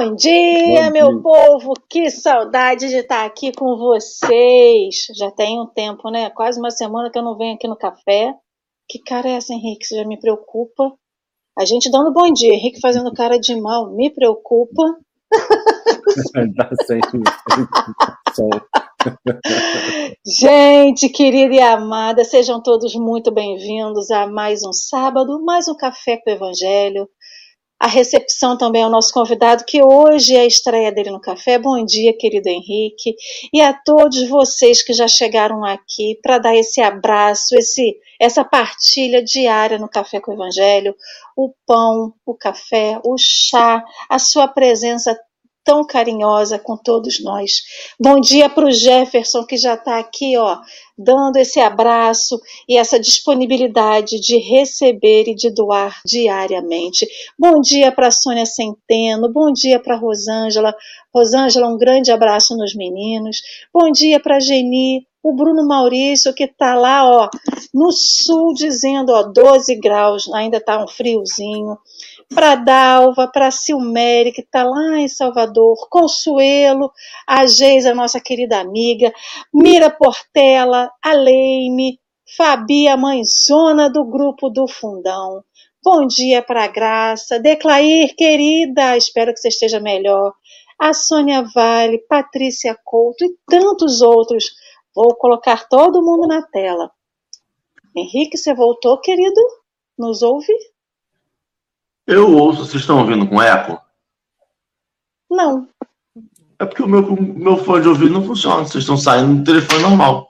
Bom dia, Bom meu dia. povo! Que saudade de estar aqui com vocês! Já tem um tempo, né? Quase uma semana que eu não venho aqui no café. Que cara é essa, Henrique? Você já me preocupa? A gente dando bom dia, Henrique fazendo cara de mal, me preocupa. sempre, Gente querida e amada, sejam todos muito bem-vindos a mais um sábado, mais um Café com o Evangelho. A recepção também ao nosso convidado, que hoje é a estreia dele no café. Bom dia, querido Henrique, e a todos vocês que já chegaram aqui para dar esse abraço, esse, essa partilha diária no Café com o Evangelho. O pão, o café, o chá, a sua presença tão carinhosa com todos nós. Bom dia para o Jefferson, que já está aqui, ó, dando esse abraço e essa disponibilidade de receber e de doar diariamente. Bom dia para Sônia Centeno, bom dia para Rosângela. Rosângela, um grande abraço nos meninos. Bom dia para Geni, o Bruno Maurício, que está lá, ó, no sul, dizendo, ó, 12 graus, ainda está um friozinho para Dalva, para Silmere, que está lá em Salvador, Consuelo, a Geisa, nossa querida amiga, Mira Portela, a Leime, Fabi, a mãezona do grupo do Fundão. Bom dia para a Graça, Declair, querida, espero que você esteja melhor. A Sônia Vale, Patrícia Couto e tantos outros. Vou colocar todo mundo na tela. Henrique, você voltou, querido? Nos ouve? Eu ouço, vocês estão ouvindo com eco? Não. É porque o meu, meu fone de ouvido não funciona. Vocês estão saindo do telefone normal.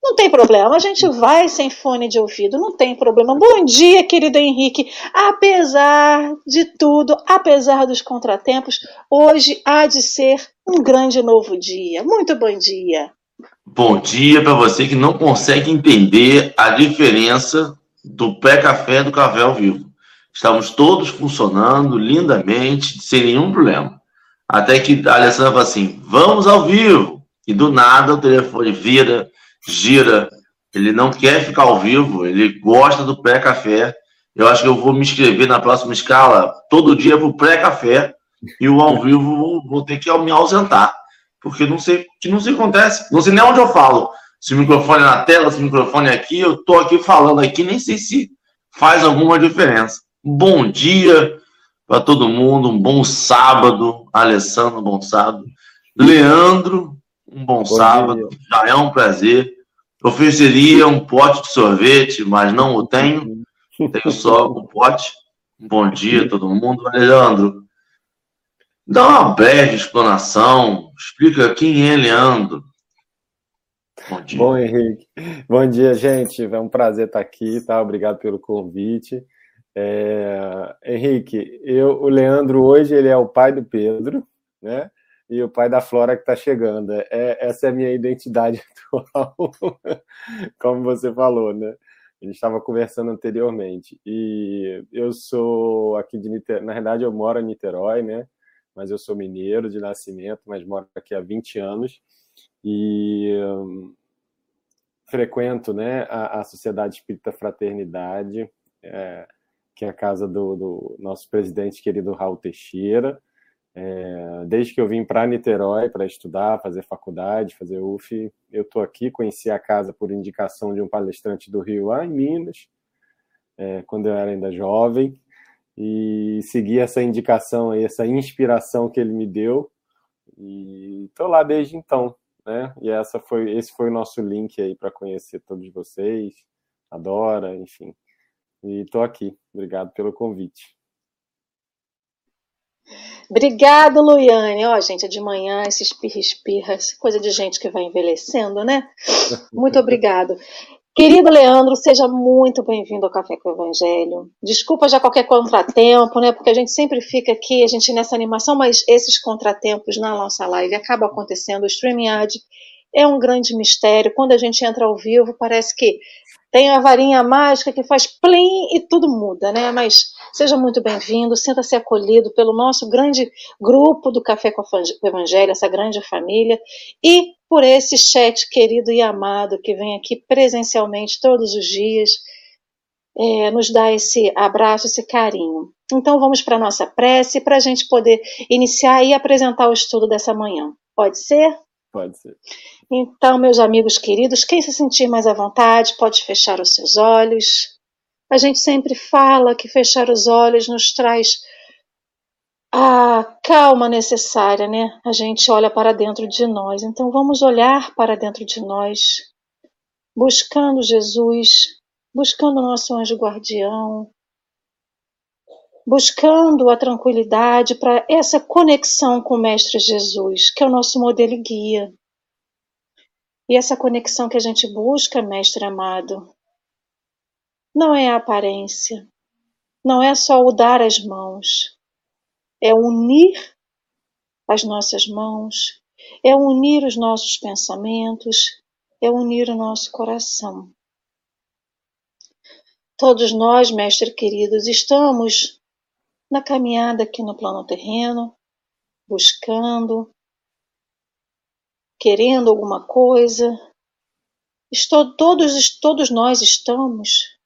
Não tem problema, a gente vai sem fone de ouvido, não tem problema. Bom dia, querido Henrique. Apesar de tudo, apesar dos contratempos, hoje há de ser um grande novo dia. Muito bom dia. Bom dia para você que não consegue entender a diferença do do café ao vivo. Estávamos todos funcionando lindamente, sem nenhum problema. Até que a Alessandra falou assim: vamos ao vivo. E do nada o telefone vira, gira. Ele não quer ficar ao vivo, ele gosta do pré-café. Eu acho que eu vou me inscrever na próxima escala todo dia para o pré-café e o ao vivo vou ter que me ausentar. Porque não sei que não se acontece. Não sei nem onde eu falo se o microfone é na tela, se o microfone é aqui, eu estou aqui falando aqui, nem sei se faz alguma diferença. Bom dia para todo mundo, um bom sábado, Alessandro, um bom sábado. Leandro, um bom, bom sábado, dia. já é um prazer. Ofereceria um pote de sorvete, mas não o tenho, tenho só um pote. Bom dia a todo mundo. Leandro, dá uma breve explanação, explica quem é Leandro. Bom dia. Bom, Henrique. Bom dia, gente. É um prazer estar aqui, tá? Obrigado pelo convite. É... Henrique, eu, o Leandro hoje ele é o pai do Pedro, né? E o pai da Flora que está chegando. É, essa é a minha identidade atual, como você falou, né? A gente estava conversando anteriormente. E eu sou aqui de Niterói, na verdade eu moro em Niterói, né? Mas eu sou mineiro de nascimento, mas moro aqui há 20 anos e um, frequento né, a, a, Sociedade Espírita Fraternidade, é, que é a casa do, do, nosso presidente querido Raul Teixeira. É, desde que eu vim para Niterói para estudar, fazer faculdade, fazer UF, eu estou aqui, conheci a casa por indicação de um palestrante do Rio lá em Minas, é, quando eu era ainda jovem, e segui essa indicação essa inspiração que ele me deu, e estou lá desde então né? E essa foi, esse foi o nosso link aí para conhecer todos vocês, Adora, enfim. E estou aqui. Obrigado pelo convite. Obrigado, Luiane. Ó, oh, gente, é de manhã, esse espirra-espirra, coisa de gente que vai envelhecendo, né? Muito obrigado. Querido Leandro, seja muito bem-vindo ao Café com o Evangelho. Desculpa já qualquer contratempo, né? Porque a gente sempre fica aqui, a gente nessa animação, mas esses contratempos na nossa live acabam acontecendo. O StreamYard é um grande mistério. Quando a gente entra ao vivo, parece que tem a varinha mágica que faz plim e tudo muda, né? Mas seja muito bem-vindo, sinta-se acolhido pelo nosso grande grupo do Café com o Evangelho, essa grande família, e por esse chat querido e amado que vem aqui presencialmente todos os dias, é, nos dá esse abraço, esse carinho. Então vamos para a nossa prece para a gente poder iniciar e apresentar o estudo dessa manhã. Pode ser? Pode ser. Então, meus amigos queridos, quem se sentir mais à vontade pode fechar os seus olhos. A gente sempre fala que fechar os olhos nos traz a calma necessária, né? A gente olha para dentro de nós. Então vamos olhar para dentro de nós, buscando Jesus, buscando nosso anjo guardião, buscando a tranquilidade para essa conexão com o Mestre Jesus, que é o nosso modelo e guia. E essa conexão que a gente busca, Mestre amado, não é a aparência, não é só o dar as mãos, é unir as nossas mãos, é unir os nossos pensamentos, é unir o nosso coração. Todos nós, mestre queridos, estamos na caminhada aqui no plano terreno, buscando, querendo alguma coisa. Estou, todos, todos nós estamos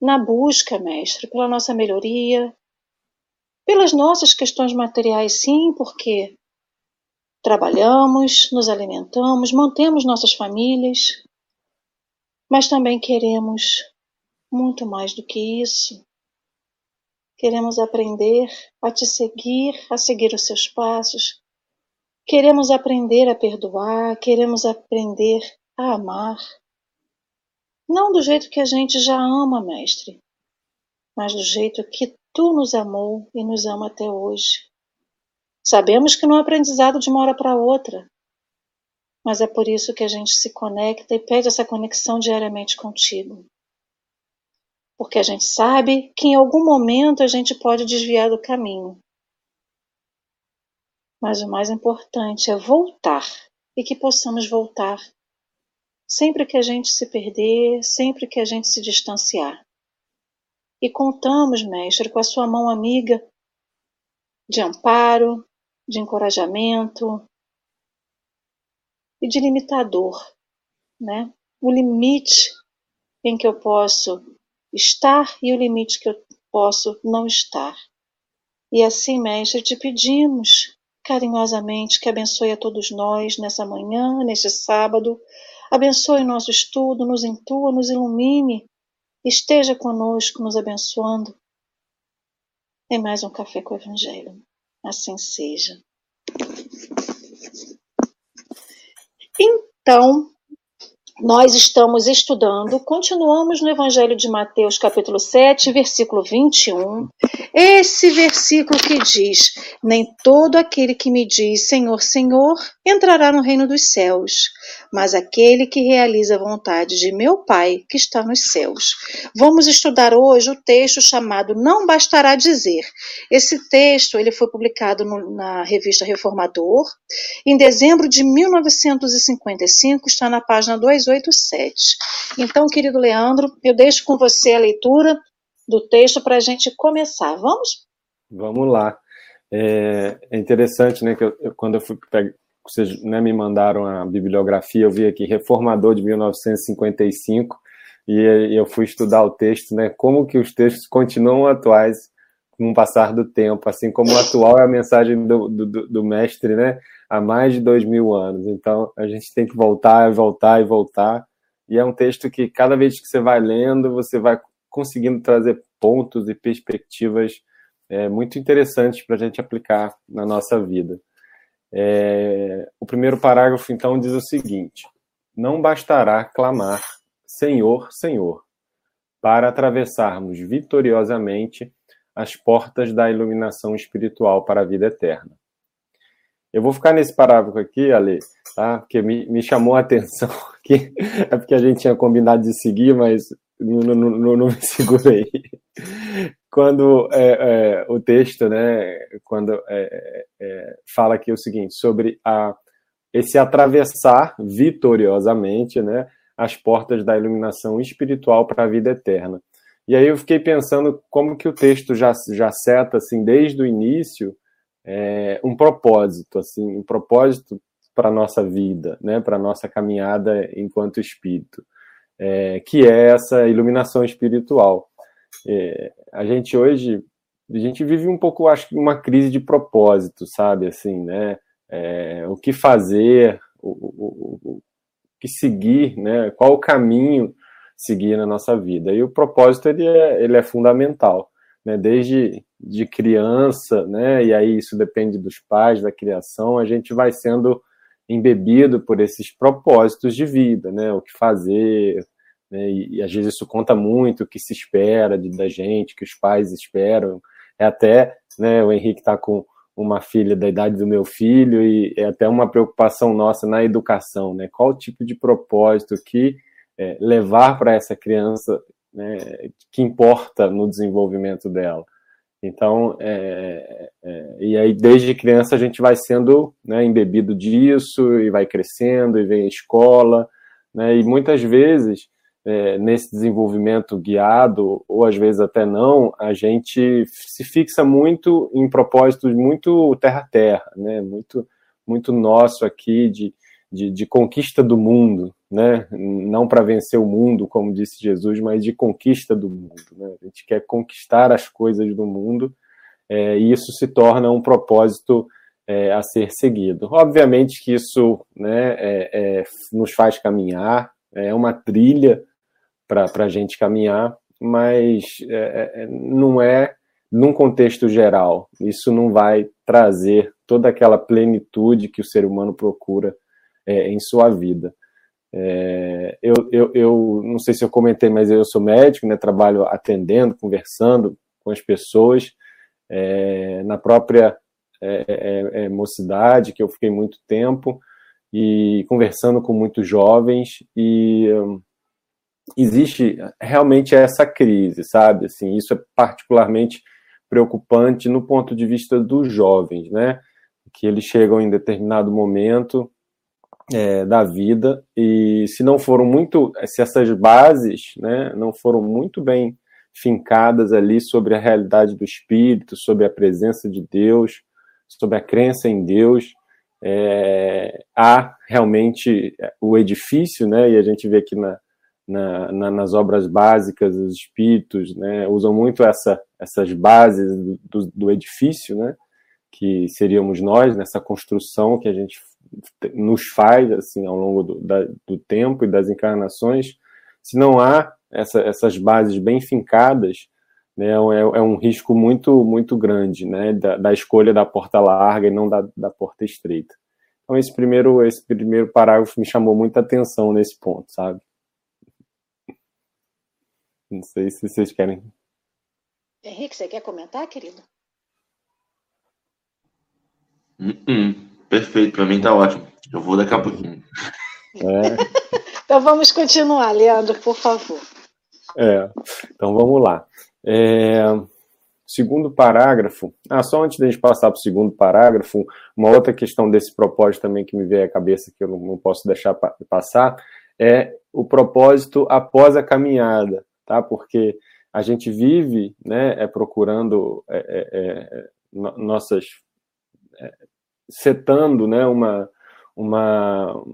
na busca, mestre, pela nossa melhoria, pelas nossas questões materiais, sim, porque trabalhamos, nos alimentamos, mantemos nossas famílias, mas também queremos muito mais do que isso. Queremos aprender a te seguir, a seguir os seus passos. Queremos aprender a perdoar, queremos aprender a amar. Não do jeito que a gente já ama, mestre, mas do jeito que tu nos amou e nos ama até hoje. Sabemos que não é aprendizado de uma hora para outra, mas é por isso que a gente se conecta e pede essa conexão diariamente contigo porque a gente sabe que em algum momento a gente pode desviar do caminho. Mas o mais importante é voltar e que possamos voltar sempre que a gente se perder, sempre que a gente se distanciar. E contamos, mestre, com a sua mão amiga de amparo, de encorajamento e de limitador, né? O limite em que eu posso estar e o limite que eu posso não estar. E assim, Mestre, te pedimos carinhosamente que abençoe a todos nós nessa manhã, neste sábado. Abençoe nosso estudo, nos intua, nos ilumine, esteja conosco, nos abençoando. Em mais um Café com o Evangelho. Assim seja. Então, nós estamos estudando, continuamos no Evangelho de Mateus, capítulo 7, versículo 21. Esse versículo que diz: Nem todo aquele que me diz Senhor, Senhor entrará no reino dos céus, mas aquele que realiza a vontade de meu Pai que está nos céus. Vamos estudar hoje o texto chamado Não Bastará Dizer. Esse texto ele foi publicado no, na revista Reformador em dezembro de 1955, está na página 2 287. Então, querido Leandro, eu deixo com você a leitura do texto para a gente começar. Vamos? Vamos lá. É, é interessante, né, que eu, eu, quando eu fui pegar, vocês né, me mandaram a bibliografia, eu vi aqui Reformador de 1955 e, e eu fui estudar o texto, né, como que os textos continuam atuais com o passar do tempo, assim como o atual é a mensagem do, do, do mestre, né? Há mais de dois mil anos. Então a gente tem que voltar e voltar e voltar. E é um texto que cada vez que você vai lendo, você vai conseguindo trazer pontos e perspectivas é, muito interessantes para a gente aplicar na nossa vida. É, o primeiro parágrafo, então, diz o seguinte: Não bastará clamar Senhor, Senhor, para atravessarmos vitoriosamente as portas da iluminação espiritual para a vida eterna. Eu vou ficar nesse parágrafo aqui, Ale, tá? Porque me, me chamou a atenção aqui. É porque a gente tinha combinado de seguir, mas não, não, não, não me segurei. Quando é, é, o texto, né, quando é, é, fala aqui o seguinte, sobre a, esse atravessar vitoriosamente, né, as portas da iluminação espiritual para a vida eterna. E aí eu fiquei pensando como que o texto já, já seta, assim, desde o início, é, um propósito, assim, um propósito para a nossa vida, né, para a nossa caminhada enquanto espírito, é, que é essa iluminação espiritual. É, a gente hoje a gente vive um pouco, acho que, uma crise de propósito, sabe? Assim, né? É, o que fazer, o, o, o, que seguir, né? Qual o caminho seguir na nossa vida? E o propósito ele é, ele é fundamental, né? Desde de criança, né? E aí isso depende dos pais, da criação, a gente vai sendo embebido por esses propósitos de vida, né? O que fazer, né? E, e às vezes isso conta muito o que se espera de, da gente, que os pais esperam. É até, né? O Henrique está com uma filha da idade do meu filho e é até uma preocupação nossa na educação, né? Qual tipo de propósito que é, levar para essa criança, né, que importa no desenvolvimento dela. Então, é, é, e aí desde criança a gente vai sendo né, embebido disso e vai crescendo e vem a escola, né, e muitas vezes é, nesse desenvolvimento guiado ou às vezes até não, a gente se fixa muito em propósitos muito terra-terra, né, muito muito nosso aqui de, de, de conquista do mundo, né? Não para vencer o mundo, como disse Jesus, mas de conquista do mundo. Né? A gente quer conquistar as coisas do mundo é, e isso se torna um propósito é, a ser seguido. Obviamente que isso né, é, é nos faz caminhar, é uma trilha para a gente caminhar, mas é, é, não é num contexto geral. Isso não vai trazer toda aquela plenitude que o ser humano procura em sua vida. É, eu, eu, eu, não sei se eu comentei, mas eu sou médico, né, trabalho atendendo, conversando com as pessoas. É, na própria é, é, é, mocidade, que eu fiquei muito tempo, e conversando com muitos jovens, e um, existe realmente essa crise, sabe? Assim, isso é particularmente preocupante no ponto de vista dos jovens, né? Que eles chegam em determinado momento é, da vida. E se não foram muito, se essas bases, né, não foram muito bem fincadas ali sobre a realidade do Espírito, sobre a presença de Deus, sobre a crença em Deus, é, há realmente o edifício, né, e a gente vê aqui na, na, na, nas obras básicas, os espíritos né, usam muito essa, essas bases do, do edifício, né, que seríamos nós, nessa construção que a gente nos faz assim ao longo do, da, do tempo e das encarnações, se não há essa, essas bases bem fincadas, né, é, é, um risco muito muito grande, né, da, da, escolha da porta larga e não da, da porta estreita. Então esse primeiro esse primeiro parágrafo me chamou muita atenção nesse ponto, sabe? Não sei se vocês querem. Henrique, você quer comentar, querido? Uh -uh. Perfeito, para mim tá ótimo. Eu vou daqui a pouquinho. É. então vamos continuar, Leandro, por favor. É, então vamos lá. É, segundo parágrafo. Ah, só antes de a gente passar para o segundo parágrafo, uma outra questão desse propósito também que me veio à cabeça que eu não, não posso deixar pa passar é o propósito após a caminhada, tá? Porque a gente vive, né, é procurando é, é, é nossas setando né, uma, uma,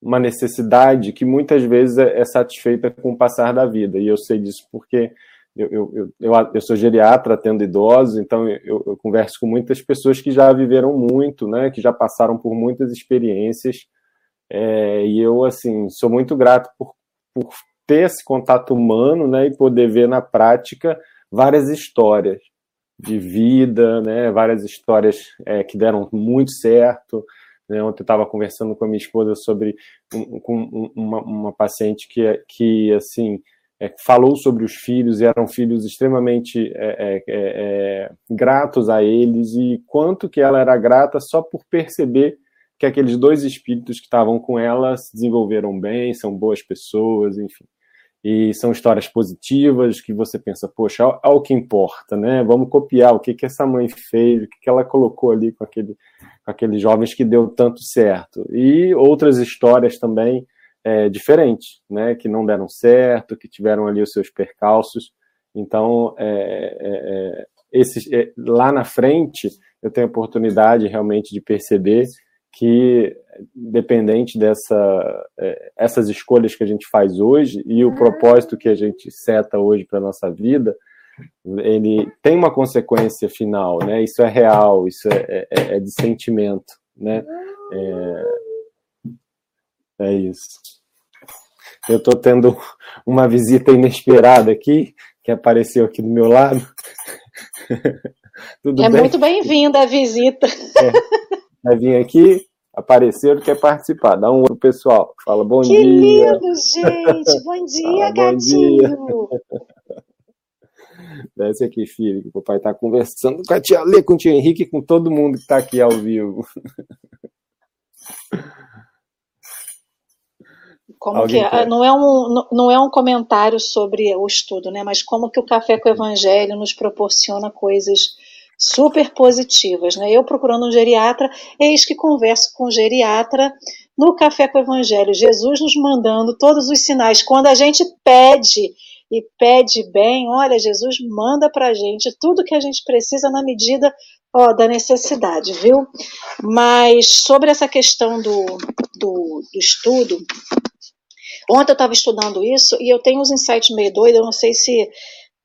uma necessidade que muitas vezes é, é satisfeita com o passar da vida. E eu sei disso porque eu, eu, eu, eu, sou geriatra, atendo idosos, então eu, eu, converso com muitas pessoas que já viveram muito, né, que já passaram por muitas experiências, é, e eu, assim, sou muito grato por, por ter esse contato humano, né, e poder ver na prática várias histórias de vida, né? Várias histórias é, que deram muito certo. Né? Ontem eu estava conversando com a minha esposa sobre um, com uma, uma, paciente que, que assim, é, falou sobre os filhos e eram filhos extremamente é, é, é, gratos a eles e quanto que ela era grata só por perceber que aqueles dois espíritos que estavam com ela se desenvolveram bem, são boas pessoas, enfim e são histórias positivas que você pensa, poxa, olha o que importa, né? Vamos copiar o que, que essa mãe fez, o que, que ela colocou ali com, aquele, com aqueles jovens que deu tanto certo. E outras histórias também é, diferentes, né? Que não deram certo, que tiveram ali os seus percalços. Então, é, é, é esses, é, lá na frente, eu tenho a oportunidade realmente de perceber que dependente dessa é, essas escolhas que a gente faz hoje e o propósito que a gente seta hoje para nossa vida ele tem uma consequência final, né? Isso é real, isso é, é, é de sentimento, né? É, é isso. Eu estou tendo uma visita inesperada aqui, que apareceu aqui do meu lado. Tudo é bem? muito bem-vinda a visita. É. Vai vir aqui, apareceu, quer participar. Dá um oi pro pessoal. Fala bom que dia. Que lindo, gente. Bom dia, Fala, gatinho. Bom dia. Desce aqui, filho, que o papai está conversando com a tia Lê, com o tio Henrique, com todo mundo que está aqui ao vivo. Como que é? não é um não é um comentário sobre o estudo, né? Mas como que o café com o evangelho nos proporciona coisas super positivas, né? Eu procurando um geriatra, eis que converso com o geriatra no café com o evangelho, Jesus nos mandando todos os sinais quando a gente pede e pede bem, olha, Jesus manda para a gente tudo que a gente precisa na medida ó, da necessidade, viu? Mas sobre essa questão do, do, do estudo, ontem eu estava estudando isso e eu tenho uns insights meio doidos, eu não sei se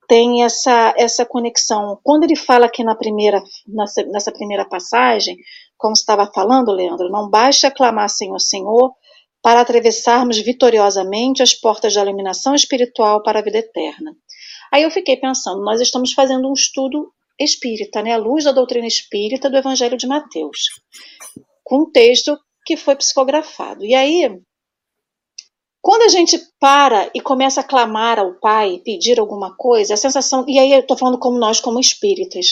tem essa, essa conexão. Quando ele fala aqui na primeira, nessa, nessa primeira passagem, como estava falando, Leandro, não basta aclamar Senhor, Senhor, para atravessarmos vitoriosamente as portas da iluminação espiritual para a vida eterna. Aí eu fiquei pensando, nós estamos fazendo um estudo espírita, né, à luz da doutrina espírita do Evangelho de Mateus, com um texto que foi psicografado. E aí, quando a gente para e começa a clamar ao Pai, pedir alguma coisa, a sensação, e aí eu estou falando como nós, como espíritas,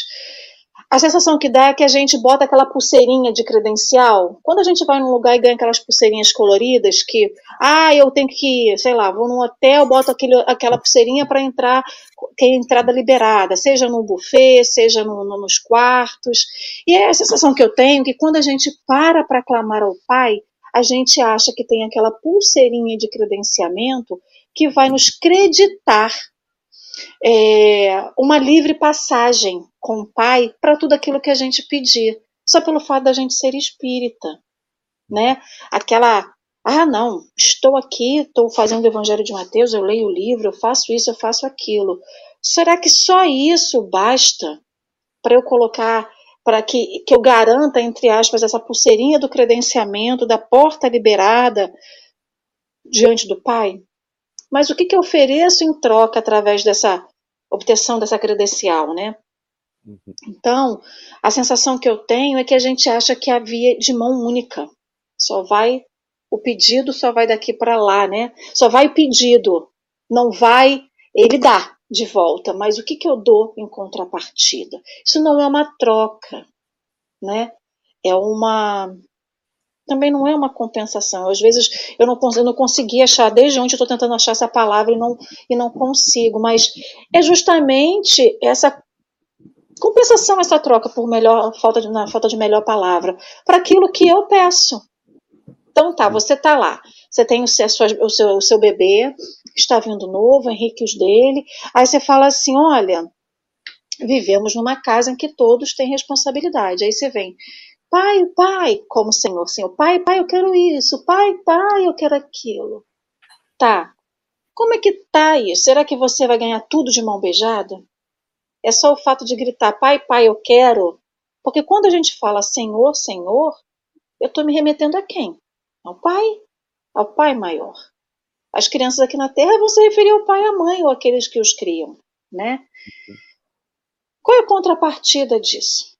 a sensação que dá é que a gente bota aquela pulseirinha de credencial. Quando a gente vai num lugar e ganha aquelas pulseirinhas coloridas, que, ah, eu tenho que, sei lá, vou num hotel, boto aquele, aquela pulseirinha para entrar, que é entrada liberada, seja no buffet, seja no, no, nos quartos. E é a sensação que eu tenho que quando a gente para para clamar ao Pai, a gente acha que tem aquela pulseirinha de credenciamento que vai nos creditar é, uma livre passagem com o Pai para tudo aquilo que a gente pedir, só pelo fato da gente ser espírita, né? Aquela, ah, não, estou aqui, estou fazendo o Evangelho de Mateus, eu leio o livro, eu faço isso, eu faço aquilo. Será que só isso basta para eu colocar, para que, que eu garanta, entre aspas, essa pulseirinha do credenciamento, da porta liberada diante do Pai? Mas o que, que eu ofereço em troca através dessa obtenção dessa credencial, né? Uhum. Então, a sensação que eu tenho é que a gente acha que a via de mão única. Só vai o pedido só vai daqui para lá, né? Só vai o pedido, não vai ele dá de volta, mas o que, que eu dou em contrapartida? Isso não é uma troca, né? É uma também não é uma compensação. Às vezes eu não, eu não consegui achar, desde onde eu estou tentando achar essa palavra e não, e não consigo, mas é justamente essa compensação, essa troca por melhor, falta de, na falta de melhor palavra, para aquilo que eu peço. Então tá, você está lá, você tem o seu, o, seu, o seu bebê, está vindo novo, Henrique os dele, aí você fala assim, olha, vivemos numa casa em que todos têm responsabilidade. Aí você vem, Pai, pai, como Senhor, Senhor, pai, pai, eu quero isso, pai, pai, eu quero aquilo. Tá. Como é que tá isso? Será que você vai ganhar tudo de mão beijada? É só o fato de gritar, pai, pai, eu quero. Porque quando a gente fala Senhor, Senhor, eu estou me remetendo a quem? Ao Pai, ao Pai maior. As crianças aqui na Terra vão se referir ao pai e à mãe, ou aqueles que os criam, né? Qual é a contrapartida disso?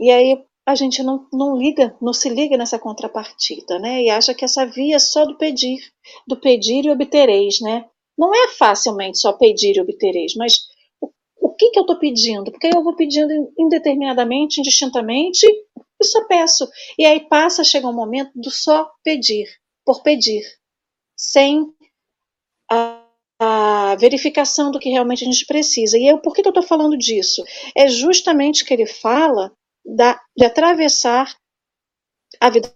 E aí a gente não, não liga, não se liga nessa contrapartida, né? E acha que essa via é só do pedir, do pedir e obtereis, né? Não é facilmente só pedir e obtereis, mas o, o que, que eu estou pedindo? Porque eu vou pedindo indeterminadamente, indistintamente, e só peço. E aí passa, chega um momento do só pedir, por pedir, sem a, a verificação do que realmente a gente precisa. E eu, por que, eu estou falando disso? É justamente que ele fala da, de atravessar a vida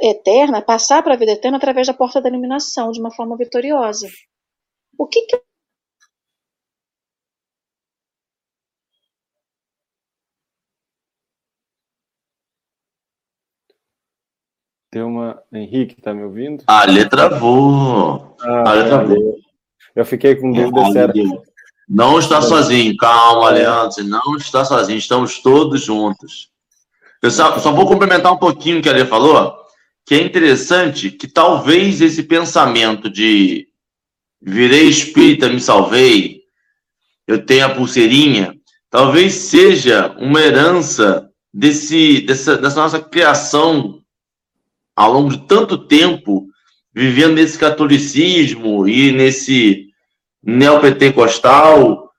eterna, passar para a vida eterna através da porta da iluminação de uma forma vitoriosa. O que, que Tem uma. Henrique, tá me ouvindo? A letra travou. Ah, a letra travou. Eu fiquei com dúvida se era, Não está sozinho, calma, Leandro, você não está sozinho, estamos todos juntos. Eu só, só vou complementar um pouquinho o que a Lê falou, que é interessante que talvez esse pensamento de virei espírita, me salvei, eu tenho a pulseirinha, talvez seja uma herança desse, dessa, dessa nossa criação ao longo de tanto tempo, vivendo nesse catolicismo e nesse neopentecostal,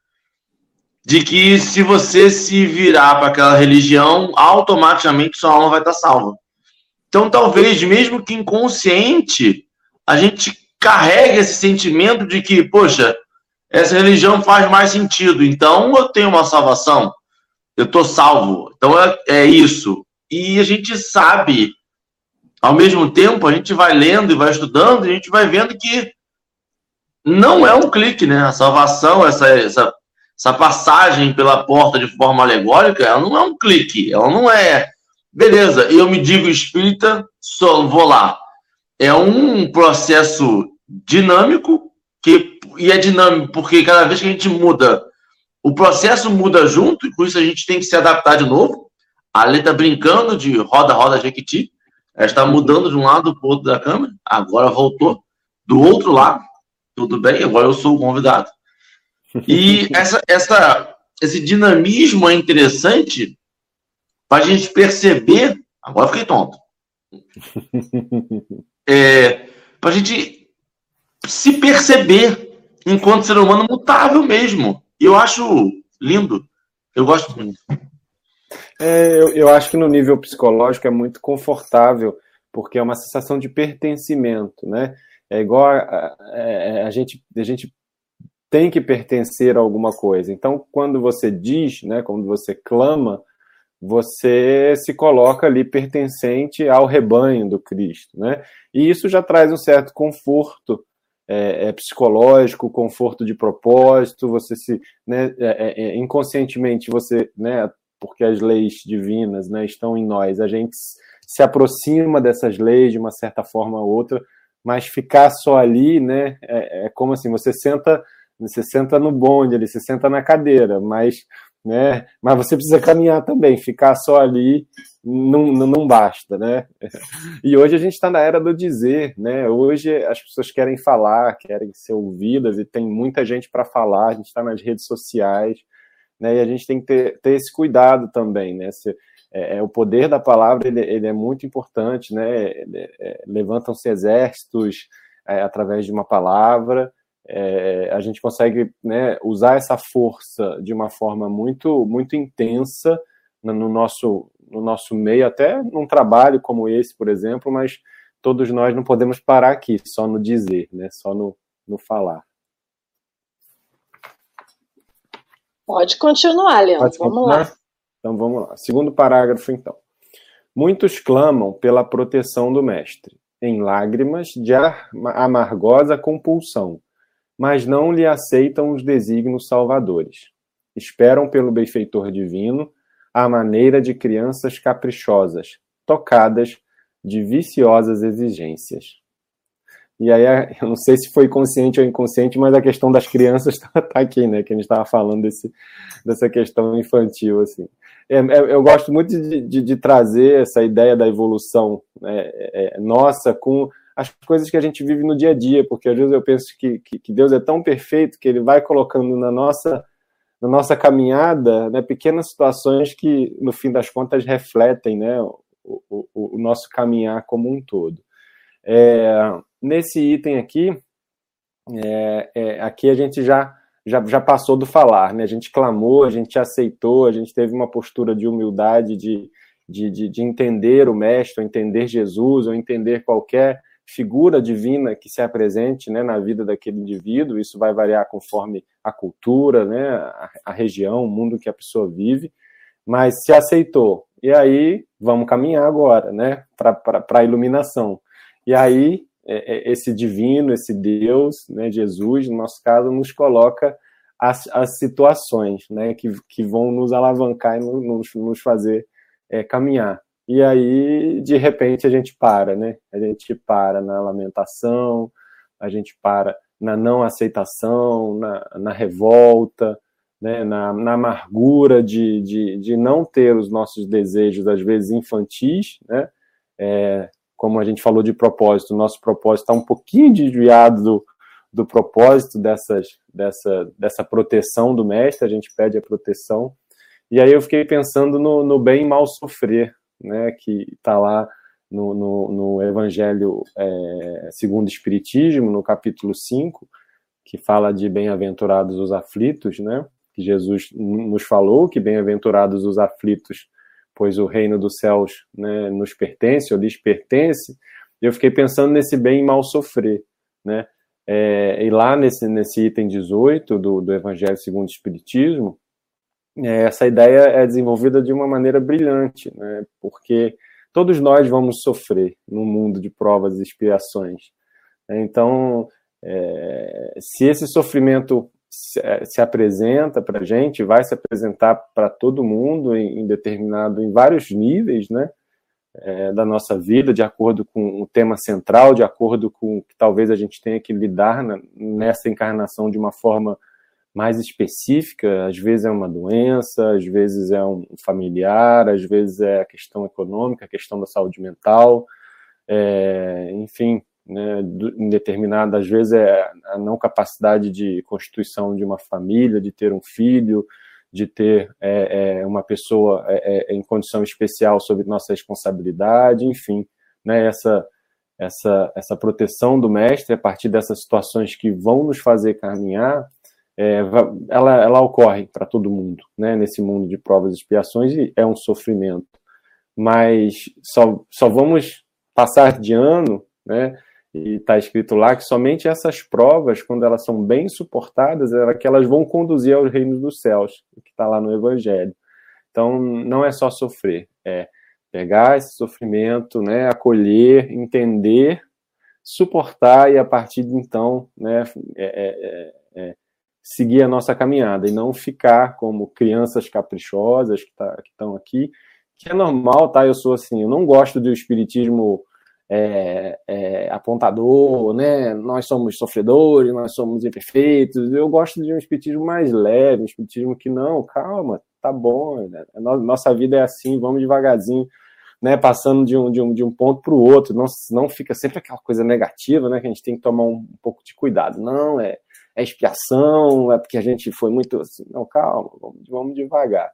de que se você se virar para aquela religião, automaticamente sua alma vai estar salva. Então, talvez, mesmo que inconsciente, a gente carregue esse sentimento de que, poxa, essa religião faz mais sentido, então eu tenho uma salvação, eu estou salvo. Então é, é isso. E a gente sabe, ao mesmo tempo, a gente vai lendo e vai estudando, e a gente vai vendo que não é um clique, né? A salvação, essa, essa, essa passagem pela porta de forma alegórica, ela não é um clique, ela não é. Beleza, eu me digo espírita, só vou lá. É um processo dinâmico, que, e é dinâmico porque cada vez que a gente muda, o processo muda junto, e por isso a gente tem que se adaptar de novo. A Lê está brincando de roda, roda, jequiti. Ela está mudando de um lado para o outro da câmera, agora voltou do outro lado tudo bem, agora eu sou o convidado. E essa, essa, esse dinamismo é interessante para a gente perceber. Agora fiquei tonto. É, para a gente se perceber enquanto ser humano mutável mesmo. E eu acho lindo. Eu gosto muito. É, eu, eu acho que no nível psicológico é muito confortável, porque é uma sensação de pertencimento, né? É igual a, a, é, a, gente, a gente tem que pertencer a alguma coisa. Então, quando você diz, né, quando você clama, você se coloca ali pertencente ao rebanho do Cristo, né? E isso já traz um certo conforto é, é psicológico, conforto de propósito. Você se, né, é, é, é inconscientemente você, né, porque as leis divinas, né, estão em nós, a gente se aproxima dessas leis de uma certa forma ou outra mas ficar só ali, né, é, é, como assim, você senta, você senta no bonde ali, você senta na cadeira, mas, né, mas você precisa caminhar também, ficar só ali não, não basta, né? E hoje a gente está na era do dizer, né? Hoje as pessoas querem falar, querem ser ouvidas e tem muita gente para falar, a gente está nas redes sociais, né? E a gente tem que ter, ter esse cuidado também, né? Se, é, é, o poder da palavra ele, ele é muito importante, né? É, Levantam-se exércitos é, através de uma palavra. É, a gente consegue né, usar essa força de uma forma muito muito intensa no nosso no nosso meio, até num trabalho como esse, por exemplo, mas todos nós não podemos parar aqui, só no dizer, né? Só no, no falar. Pode continuar, Leandro. Pode Vamos continuar? lá. Então vamos lá. Segundo parágrafo, então. Muitos clamam pela proteção do Mestre, em lágrimas de amargosa compulsão, mas não lhe aceitam os desígnios salvadores. Esperam pelo benfeitor divino à maneira de crianças caprichosas, tocadas de viciosas exigências. E aí, eu não sei se foi consciente ou inconsciente, mas a questão das crianças está tá aqui, né? Que a gente estava falando desse, dessa questão infantil, assim. É, é, eu gosto muito de, de, de, trazer essa ideia da evolução né, é, é, nossa com as coisas que a gente vive no dia a dia, porque às vezes eu penso que, que, que Deus é tão perfeito que Ele vai colocando na nossa, na nossa caminhada né, pequenas situações que, no fim das contas, refletem né, o, o, o nosso caminhar como um todo. É, nesse item aqui, é, é, aqui a gente já já, já passou do falar, né? A gente clamou, a gente aceitou, a gente teve uma postura de humildade, de, de, de, de entender o Mestre, ou entender Jesus, ou entender qualquer figura divina que se apresente né, na vida daquele indivíduo. Isso vai variar conforme a cultura, né, a, a região, o mundo que a pessoa vive. Mas se aceitou. E aí, vamos caminhar agora, né, para a iluminação. E aí, esse divino, esse Deus, né, Jesus, no nosso caso, nos coloca as, as situações né, que, que vão nos alavancar e nos, nos fazer é, caminhar. E aí, de repente, a gente para, né? A gente para na lamentação, a gente para na não aceitação, na, na revolta, né, na, na, amargura de, de, de, não ter os nossos desejos, às vezes infantis, né, é, como a gente falou de propósito, o nosso propósito está um pouquinho desviado do, do propósito dessas, dessa, dessa proteção do mestre, a gente pede a proteção. E aí eu fiquei pensando no, no bem mal sofrer, né, que está lá no, no, no Evangelho é, segundo o Espiritismo, no capítulo 5, que fala de bem-aventurados os aflitos, né? Que Jesus nos falou que bem-aventurados os aflitos, pois o reino dos céus né, nos pertence, ou lhes pertence. Eu fiquei pensando nesse bem e mal sofrer, né? É, e lá nesse, nesse item 18 do, do Evangelho segundo o Espiritismo, é, essa ideia é desenvolvida de uma maneira brilhante, né? Porque todos nós vamos sofrer no mundo de provas e expiações. Então, é, se esse sofrimento se, é, se apresenta para a gente, vai se apresentar para todo mundo em, em, determinado, em vários níveis, né, é, da nossa vida, de acordo com o tema central, de acordo com o que talvez a gente tenha que lidar na, nessa encarnação de uma forma mais específica, às vezes é uma doença, às vezes é um familiar, às vezes é a questão econômica, a questão da saúde mental, é, enfim, né, em determinada, às vezes é a não capacidade de constituição de uma família, de ter um filho, de ter é, é, uma pessoa é, é, em condição especial sob nossa responsabilidade, enfim, né, essa, essa, essa proteção do mestre a partir dessas situações que vão nos fazer caminhar, é, ela, ela ocorre para todo mundo, né, nesse mundo de provas e expiações, e é um sofrimento. Mas só, só vamos passar de ano, né, e está escrito lá que somente essas provas, quando elas são bem suportadas, é que elas vão conduzir aos reinos dos céus, que está lá no Evangelho. Então, não é só sofrer, é pegar esse sofrimento, né, acolher, entender, suportar e a partir de então, né, é, é, é, é seguir a nossa caminhada e não ficar como crianças caprichosas que tá, estão aqui, que é normal, tá? Eu sou assim, eu não gosto do espiritismo é, é, apontador, né? Nós somos sofredores, nós somos imperfeitos. Eu gosto de um espiritismo mais leve, um espiritismo que não, calma, tá bom, né? nossa vida é assim, vamos devagarzinho. Né, passando de um, de um, de um ponto para o outro, não, não fica sempre aquela coisa negativa, né, que a gente tem que tomar um, um pouco de cuidado. Não, é, é expiação, é porque a gente foi muito assim, não, calma, vamos, vamos devagar.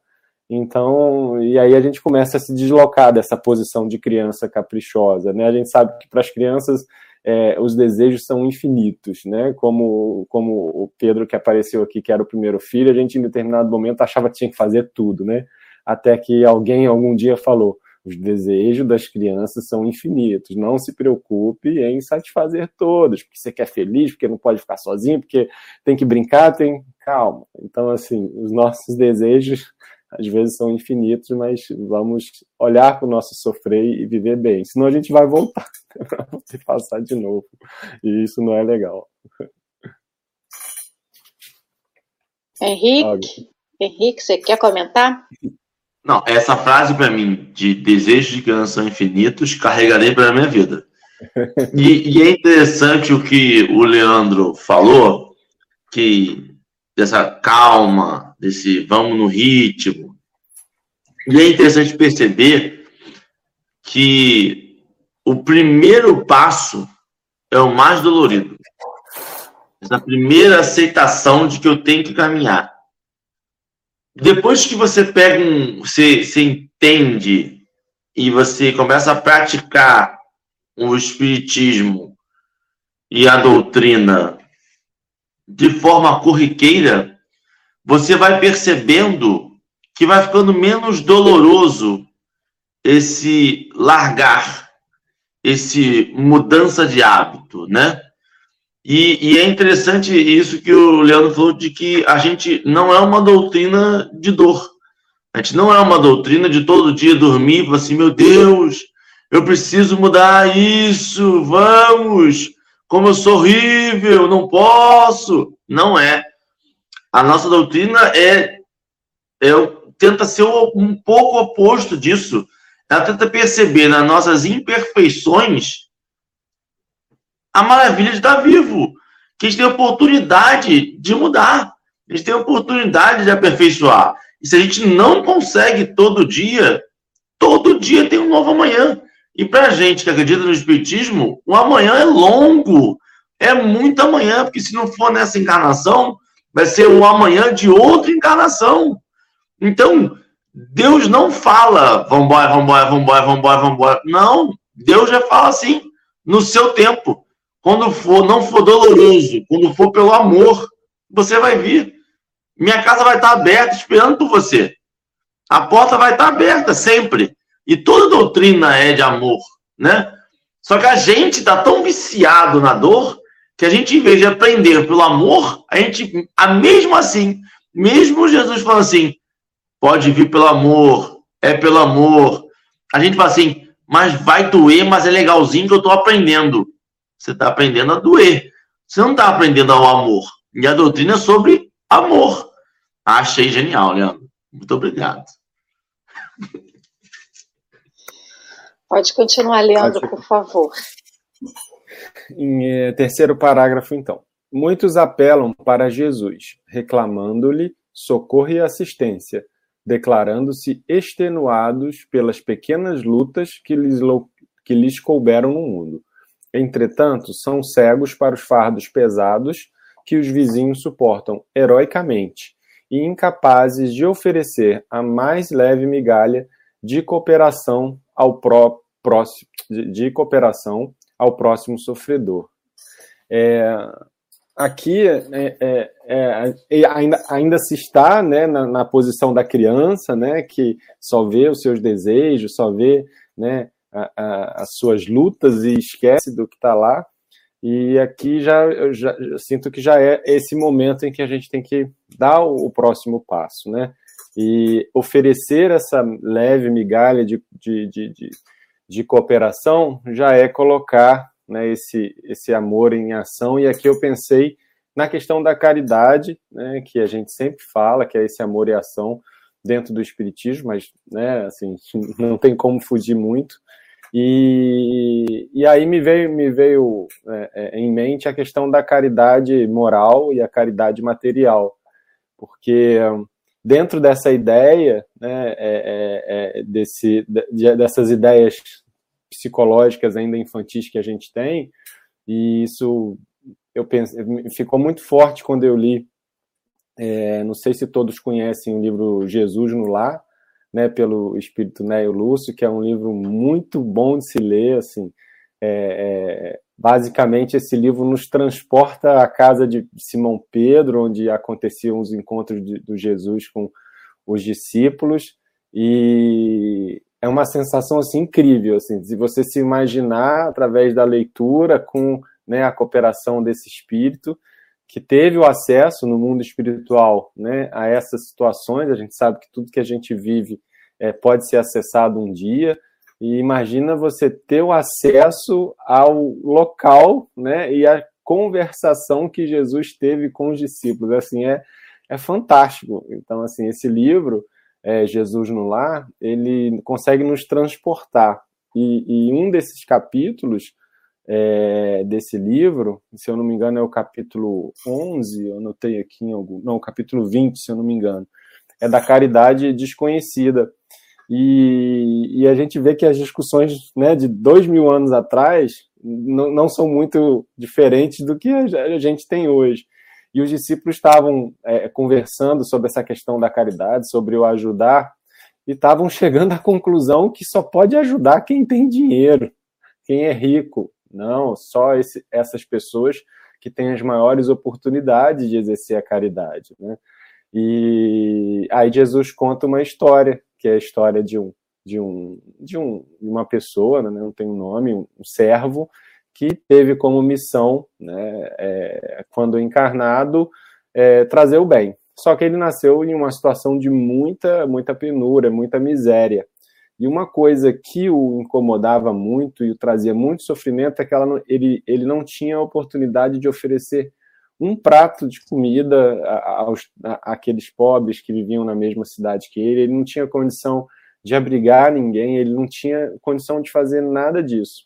Então, e aí a gente começa a se deslocar dessa posição de criança caprichosa, né? A gente sabe que para as crianças é, os desejos são infinitos, né? Como, como o Pedro que apareceu aqui, que era o primeiro filho, a gente em determinado momento achava que tinha que fazer tudo, né? Até que alguém algum dia falou: os desejos das crianças são infinitos. Não se preocupe em satisfazer todos, porque você quer feliz, porque não pode ficar sozinho, porque tem que brincar, tem calma. Então, assim, os nossos desejos às vezes são infinitos, mas vamos olhar para o nosso sofrer e viver bem. Senão a gente vai voltar e passar de novo. E isso não é legal. Henrique, Henrique, você quer comentar? Não, essa frase para mim, de desejos de criança são infinitos, carregarei para a minha vida. E, e, é interessante o que o Leandro falou, que dessa calma, desse vamos no ritmo. E é interessante perceber que o primeiro passo é o mais dolorido. Essa primeira aceitação de que eu tenho que caminhar depois que você pega um. Você, você entende e você começa a praticar o espiritismo e a doutrina de forma corriqueira, você vai percebendo que vai ficando menos doloroso esse largar, esse mudança de hábito, né? E, e, é interessante isso que o Leandro falou de que a gente não é uma doutrina de dor. A gente não é uma doutrina de todo dia dormir e assim, meu Deus, eu preciso mudar isso, vamos, como eu sou horrível, não posso. Não é. A nossa doutrina é, é tenta ser um pouco oposto disso. Ela tenta perceber nas nossas imperfeições a maravilha de estar vivo. que a gente tem oportunidade de mudar, a gente tem oportunidade de aperfeiçoar. E se a gente não consegue todo dia, todo dia tem um novo amanhã. E para a gente que acredita no Espiritismo, o amanhã é longo, é muito amanhã, porque se não for nessa encarnação, vai ser o amanhã de outra encarnação. Então, Deus não fala, vambora, vambora, vambora, vambora, vambora. Não, Deus já fala assim, no seu tempo. Quando for, não for doloroso, quando for pelo amor, você vai vir. Minha casa vai estar aberta esperando por você. A porta vai estar aberta sempre. E toda doutrina é de amor, né? Só que a gente está tão viciado na dor que a gente, em vez de aprender pelo amor, a gente, a mesmo assim, mesmo Jesus falando assim, pode vir pelo amor, é pelo amor. A gente fala assim, mas vai doer, mas é legalzinho que eu estou aprendendo. Você está aprendendo a doer. Você não está aprendendo ao amor. E a doutrina é sobre amor. Achei genial, Leandro. Muito obrigado. Pode continuar, Leandro, por favor. Em eh, terceiro parágrafo, então. Muitos apelam para Jesus, reclamando-lhe socorro e assistência, declarando-se extenuados pelas pequenas lutas que lhes, que lhes couberam no mundo. Entretanto, são cegos para os fardos pesados que os vizinhos suportam heroicamente e incapazes de oferecer a mais leve migalha de cooperação ao pró próximo, de, de cooperação ao próximo sofredor. É, aqui é, é, é, é, ainda, ainda se está né, na, na, posição da criança, né, que só vê os seus desejos, só vê né, a, a, as suas lutas e esquece do que está lá. E aqui já eu, já eu sinto que já é esse momento em que a gente tem que dar o, o próximo passo, né? E oferecer essa leve migalha de, de, de, de, de cooperação já é colocar né, esse, esse amor em ação. E aqui eu pensei na questão da caridade, né, que a gente sempre fala, que é esse amor e ação dentro do Espiritismo, mas né, assim, não tem como fugir muito. E, e aí me veio, me veio é, é, em mente a questão da caridade moral e a caridade material, porque dentro dessa ideia, né, é, é, é desse, de, dessas ideias psicológicas ainda infantis que a gente tem, e isso eu penso, ficou muito forte quando eu li. É, não sei se todos conhecem o livro Jesus no Lar, né, pelo espírito Neo Lúcio, que é um livro muito bom de se ler, assim, é, é, basicamente esse livro nos transporta à casa de Simão Pedro, onde aconteciam os encontros de, do Jesus com os discípulos, e é uma sensação assim incrível, assim, se você se imaginar através da leitura com né, a cooperação desse espírito que teve o acesso no mundo espiritual né, a essas situações. A gente sabe que tudo que a gente vive é, pode ser acessado um dia. E imagina você ter o acesso ao local né, e a conversação que Jesus teve com os discípulos. Assim, é, é fantástico. Então, assim, esse livro, é, Jesus no Lar, ele consegue nos transportar. E, e um desses capítulos é, desse livro, se eu não me engano é o capítulo 11, eu anotei aqui em algum, não, o capítulo 20, se eu não me engano, é da caridade desconhecida. E, e a gente vê que as discussões né, de dois mil anos atrás não, não são muito diferentes do que a gente tem hoje. E os discípulos estavam é, conversando sobre essa questão da caridade, sobre o ajudar, e estavam chegando à conclusão que só pode ajudar quem tem dinheiro, quem é rico, não, só esse, essas pessoas que têm as maiores oportunidades de exercer a caridade. Né? E aí Jesus conta uma história, que é a história de um de um de um uma pessoa, né, não tem um nome, um, servo que teve como missão, né, é, quando encarnado, é, trazer o bem. Só que ele nasceu em uma situação de muita muita penúria, muita miséria. E uma coisa que o incomodava muito e o trazia muito sofrimento é que ela, ele, ele não tinha a oportunidade de oferecer um prato de comida aos, àqueles pobres que viviam na mesma cidade que ele. Ele não tinha condição de abrigar ninguém, ele não tinha condição de fazer nada disso.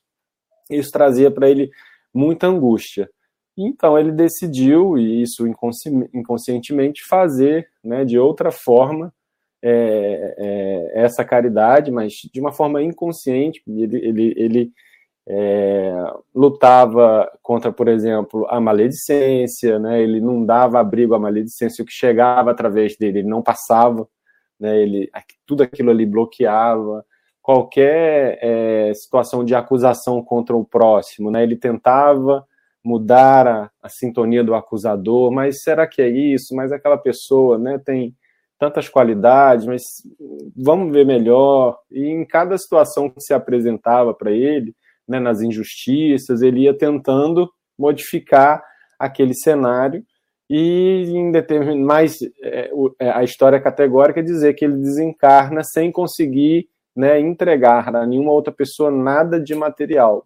Isso trazia para ele muita angústia. Então ele decidiu, e isso inconsci inconscientemente, fazer né, de outra forma é, é, essa caridade, mas de uma forma inconsciente. Ele, ele, ele é, lutava contra, por exemplo, a maledicência, né? ele não dava abrigo à maledicência, o que chegava através dele, ele não passava, né? ele, tudo aquilo ali bloqueava qualquer é, situação de acusação contra o próximo, né? ele tentava mudar a, a, sintonia do acusador, mas será que é isso? Mas aquela pessoa né, tem tantas qualidades, mas vamos ver melhor. E em cada situação que se apresentava para ele, né, nas injustiças, ele ia tentando modificar aquele cenário e em determin... mais é, é, a história categórica é dizer que ele desencarna sem conseguir né, entregar a nenhuma outra pessoa nada de material.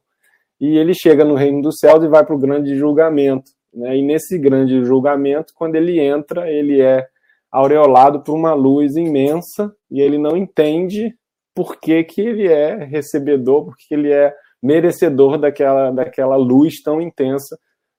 E ele chega no reino dos céus e vai para o grande julgamento. Né? E nesse grande julgamento, quando ele entra, ele é aureolado por uma luz imensa e ele não entende por que, que ele é recebedor, porque ele é merecedor daquela, daquela luz tão intensa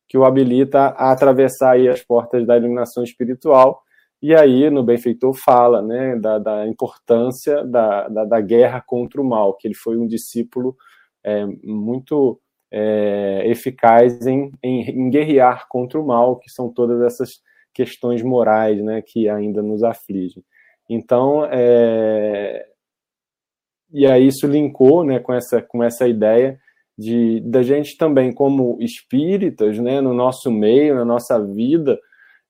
que o habilita a atravessar aí as portas da iluminação espiritual. E aí, no Benfeitor fala né, da, da importância da, da, da, guerra contra o mal, que ele foi um discípulo é, muito é, eficaz em, em, em guerrear contra o mal, que são todas essas questões morais né, que ainda nos afligem. Então, é, e aí isso linkou né, com, essa, com essa ideia de da gente também, como espíritas, né, no nosso meio, na nossa vida,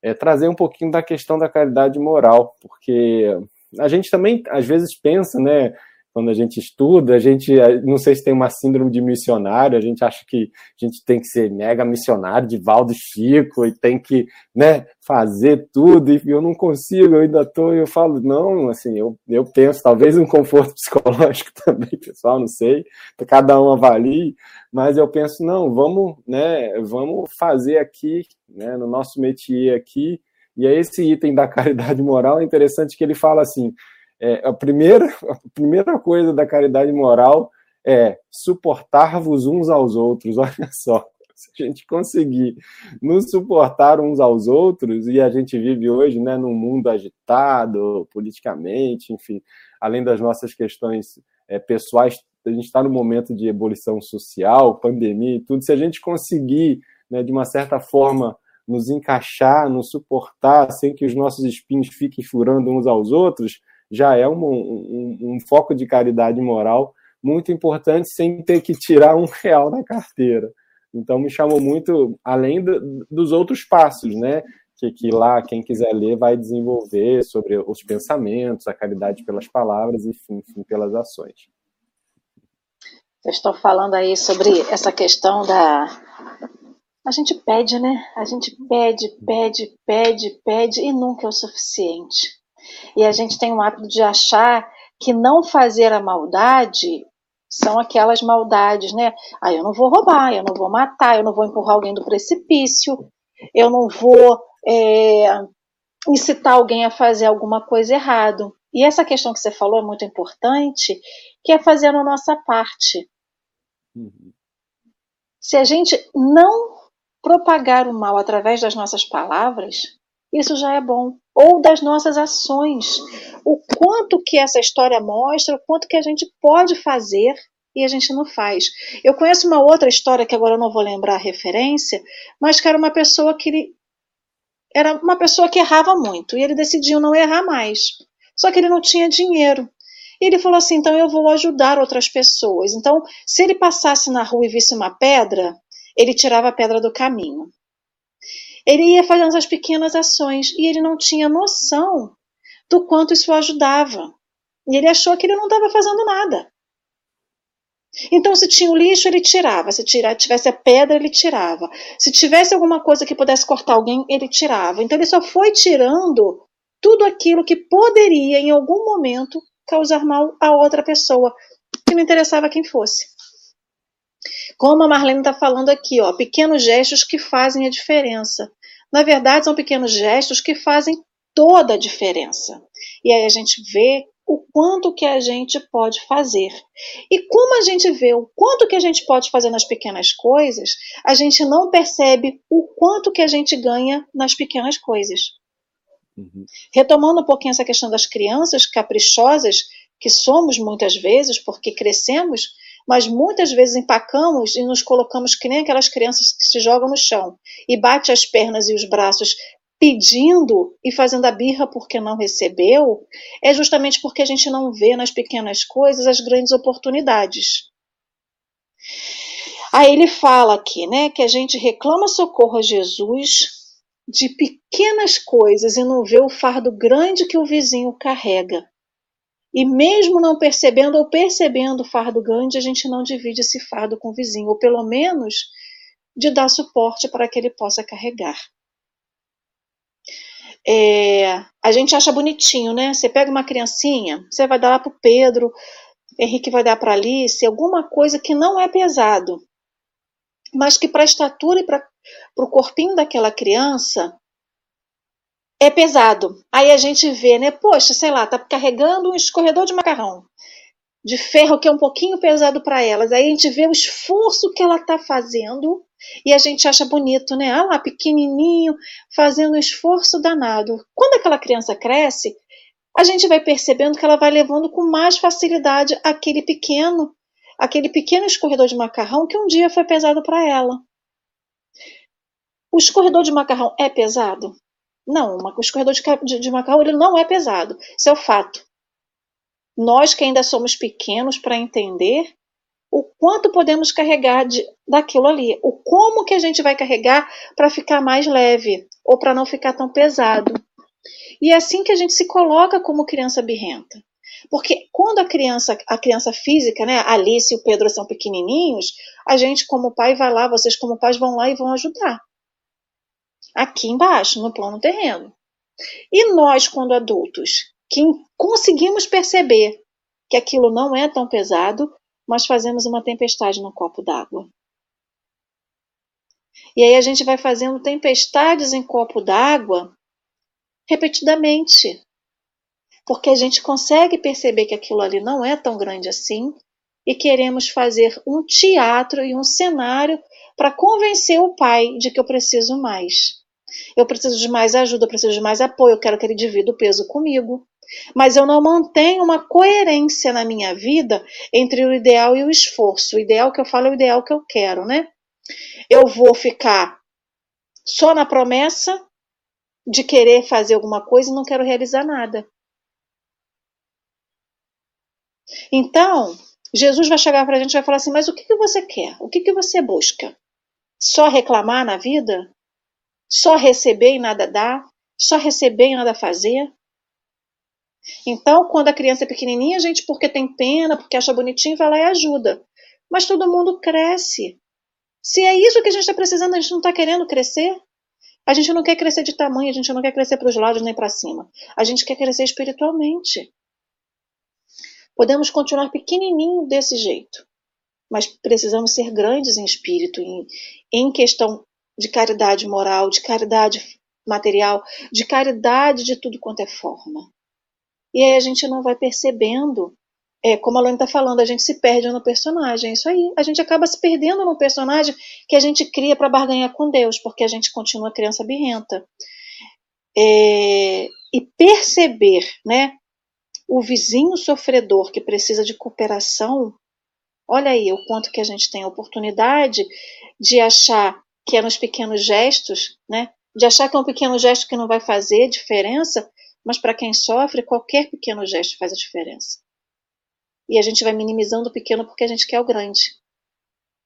é, trazer um pouquinho da questão da caridade moral, porque a gente também, às vezes, pensa, né, quando a gente estuda, a gente não sei se tem uma síndrome de missionário, a gente acha que a gente tem que ser mega missionário de Valdo Chico e tem que né, fazer tudo, e eu não consigo, eu ainda estou, eu falo, não, assim, eu, eu penso, talvez um conforto psicológico também, pessoal, não sei, cada um avalie, mas eu penso, não, vamos, né, vamos fazer aqui, né, no nosso métier aqui, e é esse item da caridade moral é interessante que ele fala assim, é, a, primeira, a primeira coisa da caridade moral é suportar-vos uns aos outros. Olha só, se a gente conseguir nos suportar uns aos outros, e a gente vive hoje né, num mundo agitado politicamente, enfim, além das nossas questões é, pessoais, a gente está no momento de ebulição social, pandemia e tudo. Se a gente conseguir, né, de uma certa forma, nos encaixar, nos suportar, sem que os nossos espinhos fiquem furando uns aos outros, já é um, um, um foco de caridade moral muito importante sem ter que tirar um real da carteira. Então me chamou muito, além do, dos outros passos, né? Que, que lá, quem quiser ler, vai desenvolver sobre os pensamentos, a caridade pelas palavras e, enfim, enfim pelas ações. Vocês estão falando aí sobre essa questão da. A gente pede, né? A gente pede, pede, pede, pede e nunca é o suficiente. E a gente tem um hábito de achar que não fazer a maldade são aquelas maldades, né? Ah, eu não vou roubar, eu não vou matar, eu não vou empurrar alguém do precipício, eu não vou é, incitar alguém a fazer alguma coisa errado. E essa questão que você falou é muito importante, que é fazer a nossa parte. Uhum. Se a gente não propagar o mal através das nossas palavras, isso já é bom. Ou das nossas ações. O quanto que essa história mostra, o quanto que a gente pode fazer e a gente não faz. Eu conheço uma outra história que agora eu não vou lembrar a referência, mas que era uma pessoa que ele, era uma pessoa que errava muito e ele decidiu não errar mais. Só que ele não tinha dinheiro. E ele falou assim: então eu vou ajudar outras pessoas. Então, se ele passasse na rua e visse uma pedra, ele tirava a pedra do caminho. Ele ia fazendo essas pequenas ações e ele não tinha noção do quanto isso ajudava. E ele achou que ele não estava fazendo nada. Então, se tinha o lixo, ele tirava. Se tivesse a pedra, ele tirava. Se tivesse alguma coisa que pudesse cortar alguém, ele tirava. Então, ele só foi tirando tudo aquilo que poderia, em algum momento, causar mal a outra pessoa, que não interessava quem fosse. Como a Marlene está falando aqui, ó, pequenos gestos que fazem a diferença. Na verdade, são pequenos gestos que fazem toda a diferença. E aí a gente vê o quanto que a gente pode fazer. E como a gente vê o quanto que a gente pode fazer nas pequenas coisas, a gente não percebe o quanto que a gente ganha nas pequenas coisas. Uhum. Retomando um pouquinho essa questão das crianças caprichosas, que somos muitas vezes, porque crescemos, mas muitas vezes empacamos e nos colocamos que nem aquelas crianças que se jogam no chão e bate as pernas e os braços pedindo e fazendo a birra porque não recebeu, é justamente porque a gente não vê nas pequenas coisas as grandes oportunidades. Aí ele fala aqui, né, que a gente reclama socorro a Jesus de pequenas coisas e não vê o fardo grande que o vizinho carrega. E mesmo não percebendo ou percebendo o fardo grande, a gente não divide esse fardo com o vizinho, ou pelo menos de dar suporte para que ele possa carregar. É, a gente acha bonitinho, né? Você pega uma criancinha, você vai dar lá para o Pedro, Henrique vai dar para Alice, alguma coisa que não é pesado, mas que para a estatura e para o corpinho daquela criança é pesado. Aí a gente vê, né? Poxa, sei lá, tá carregando um escorredor de macarrão de ferro que é um pouquinho pesado para elas. Aí a gente vê o esforço que ela tá fazendo e a gente acha bonito, né? Ah lá, pequenininho, fazendo um esforço danado. Quando aquela criança cresce, a gente vai percebendo que ela vai levando com mais facilidade aquele pequeno, aquele pequeno escorredor de macarrão que um dia foi pesado para ela. O escorredor de macarrão é pesado? Não, o escorredor de, de, de macarrão ele não é pesado. Isso é o fato. Nós que ainda somos pequenos para entender o quanto podemos carregar de, daquilo ali, o como que a gente vai carregar para ficar mais leve ou para não ficar tão pesado. E é assim que a gente se coloca como criança birrenta. Porque quando a criança, a criança física, né, a Alice e o Pedro são pequenininhos, a gente como pai vai lá, vocês como pais vão lá e vão ajudar. Aqui embaixo, no plano terreno. E nós, quando adultos, que conseguimos perceber que aquilo não é tão pesado, mas fazemos uma tempestade no copo d'água. E aí a gente vai fazendo tempestades em copo d'água repetidamente. Porque a gente consegue perceber que aquilo ali não é tão grande assim e queremos fazer um teatro e um cenário para convencer o pai de que eu preciso mais. Eu preciso de mais ajuda, eu preciso de mais apoio, eu quero que ele divida o peso comigo mas eu não mantenho uma coerência na minha vida entre o ideal e o esforço. O ideal que eu falo é o ideal que eu quero, né? Eu vou ficar só na promessa de querer fazer alguma coisa e não quero realizar nada. Então, Jesus vai chegar para a gente e vai falar assim: mas o que, que você quer? O que, que você busca? Só reclamar na vida? Só receber e nada dar? Só receber e nada fazer? Então, quando a criança é pequenininha, a gente, porque tem pena, porque acha bonitinho, vai lá e ajuda. Mas todo mundo cresce. Se é isso que a gente está precisando, a gente não está querendo crescer. A gente não quer crescer de tamanho, a gente não quer crescer para os lados nem para cima. A gente quer crescer espiritualmente. Podemos continuar pequenininho desse jeito, mas precisamos ser grandes em espírito, em, em questão de caridade moral, de caridade material, de caridade de tudo quanto é forma. E aí a gente não vai percebendo, é, como a Lone está falando, a gente se perde no personagem. É isso aí. A gente acaba se perdendo no personagem que a gente cria para barganhar com Deus, porque a gente continua criança birrenta. É, e perceber, né, o vizinho sofredor que precisa de cooperação, olha aí o quanto que a gente tem a oportunidade de achar que é nos pequenos gestos, né, de achar que é um pequeno gesto que não vai fazer diferença, mas para quem sofre, qualquer pequeno gesto faz a diferença. E a gente vai minimizando o pequeno porque a gente quer o grande.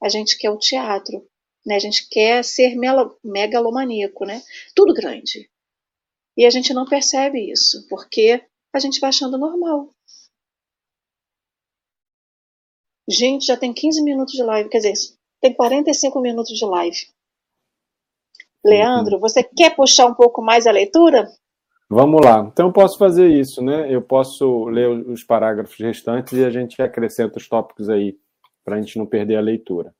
A gente quer o teatro, né? A gente quer ser megalomaníaco, né? Tudo grande. E a gente não percebe isso, porque a gente vai achando normal. Gente, já tem 15 minutos de live, quer dizer, tem 45 minutos de live. Leandro, você quer puxar um pouco mais a leitura? Vamos lá. Então eu posso fazer isso, né? Eu posso ler os parágrafos restantes e a gente acrescenta os tópicos aí para a gente não perder a leitura.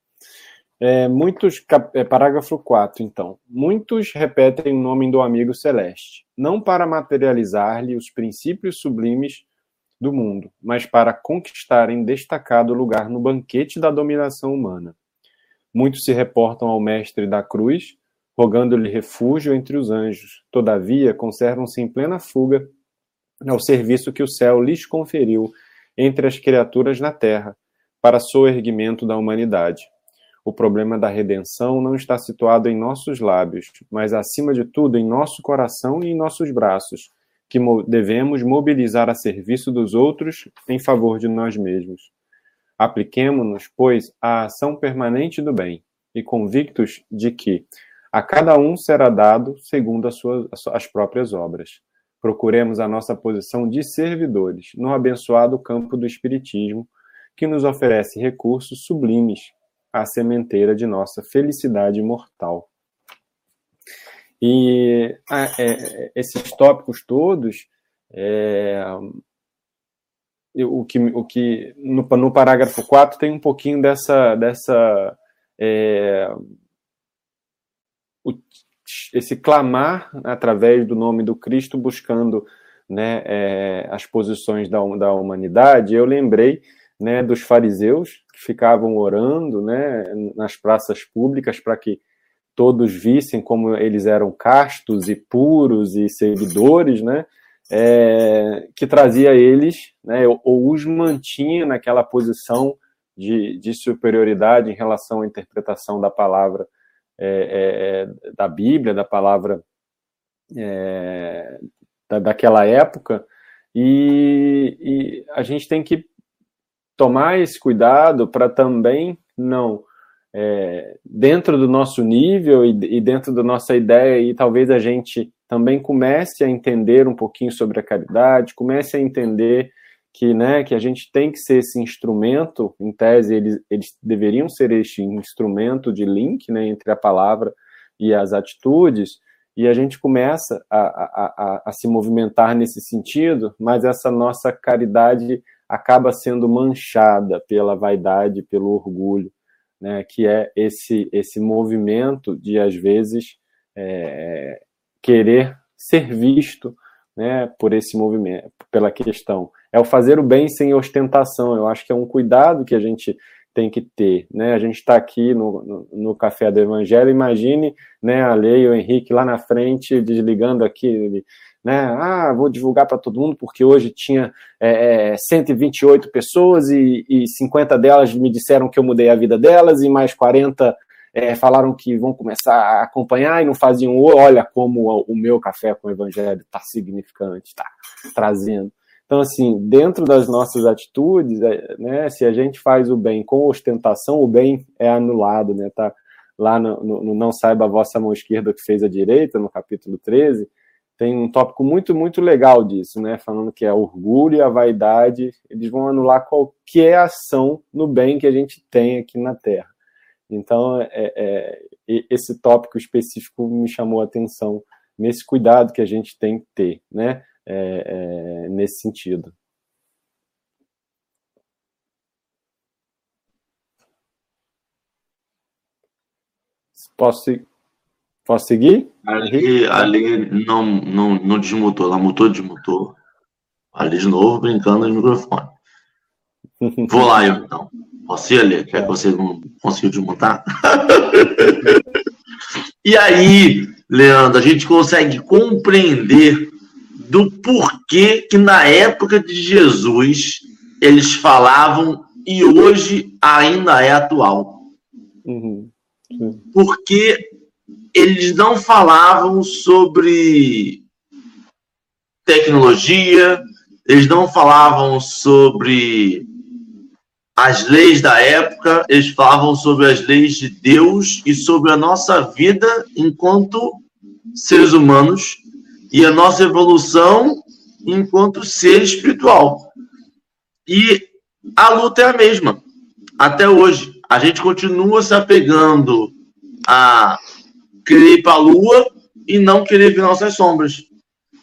É, muitos é, parágrafo 4, então. Muitos repetem o nome do amigo celeste, não para materializar-lhe os princípios sublimes do mundo, mas para conquistarem destacado lugar no banquete da dominação humana. Muitos se reportam ao Mestre da Cruz, rogando-lhe refúgio entre os anjos. Todavia, conservam-se em plena fuga ao serviço que o céu lhes conferiu entre as criaturas na terra, para soerguimento da humanidade. O problema da redenção não está situado em nossos lábios, mas acima de tudo em nosso coração e em nossos braços, que devemos mobilizar a serviço dos outros em favor de nós mesmos. Apliquemo-nos, pois, à ação permanente do bem, e convictos de que a cada um será dado segundo as, suas, as próprias obras. Procuremos a nossa posição de servidores no abençoado campo do Espiritismo, que nos oferece recursos sublimes à sementeira de nossa felicidade mortal. E ah, é, esses tópicos todos, é, o que, o que no, no, parágrafo 4 tem um pouquinho dessa, dessa é, o, esse clamar através do nome do Cristo, buscando né, é, as posições da, da humanidade. Eu lembrei né, dos fariseus que ficavam orando né, nas praças públicas para que todos vissem como eles eram castos e puros e seguidores, né, é, que trazia eles, né, ou, ou, os mantinha naquela posição de, de, superioridade em relação à interpretação da palavra é, é, é da Bíblia, da palavra é, da, daquela época, e, e a gente tem que tomar esse cuidado para também não é, dentro do nosso nível e, e, dentro da nossa ideia e talvez a gente também comece a entender um pouquinho sobre a caridade, comece a entender que, né, que a gente tem que ser esse instrumento, em tese eles, eles deveriam ser este instrumento de link né, entre a palavra e as atitudes, e a gente começa a, a, a, a se movimentar nesse sentido, mas essa nossa caridade acaba sendo manchada pela vaidade, pelo orgulho, né, que é esse, esse movimento de, às vezes, é, querer ser visto né, por esse movimento, pela questão. É o fazer o bem sem ostentação. Eu acho que é um cuidado que a gente tem que ter. Né? A gente está aqui no, no, no, Café do Evangelho, imagine né, a Lei o Henrique lá na frente, desligando aqui né? Ah, vou divulgar para todo mundo porque hoje tinha é, 128 é, pessoas e, e 50 delas me disseram que eu mudei a vida delas e mais 40 é, falaram que vão começar a acompanhar e não faziam. Olha como o meu café com o Evangelho está significante, está trazendo. Então, assim, dentro das nossas atitudes, é, né, se a gente faz o bem com ostentação, o bem é anulado, né? Tá lá no, no, no Não Saiba a Vossa Mão Esquerda que fez a direita, no capítulo 13, tem um tópico muito, muito legal disso, né? Falando que é orgulho e a vaidade, eles vão anular qualquer ação no bem que a gente tem aqui na Terra. Então, é, é, esse tópico específico me chamou a atenção nesse cuidado que a gente tem que ter, né? É, é nesse sentido. Posso, Posso seguir? Ali, ali não, não, não desmutou, ela mutou, desmutou. Ali de novo, brincando no microfone. Vou lá, eu, então. Posso ir ali? Quer que você não conseguiu desmutar? e aí, Leandro, a gente consegue compreender do porquê que na época de Jesus eles falavam e hoje ainda é atual. Uhum. Porque eles não falavam sobre tecnologia, eles não falavam sobre as leis da época, eles falavam sobre as leis de Deus e sobre a nossa vida enquanto seres humanos e a nossa evolução enquanto ser espiritual. E a luta é a mesma até hoje. A gente continua se apegando a querer ir para a Lua e não querer ver nossas sombras.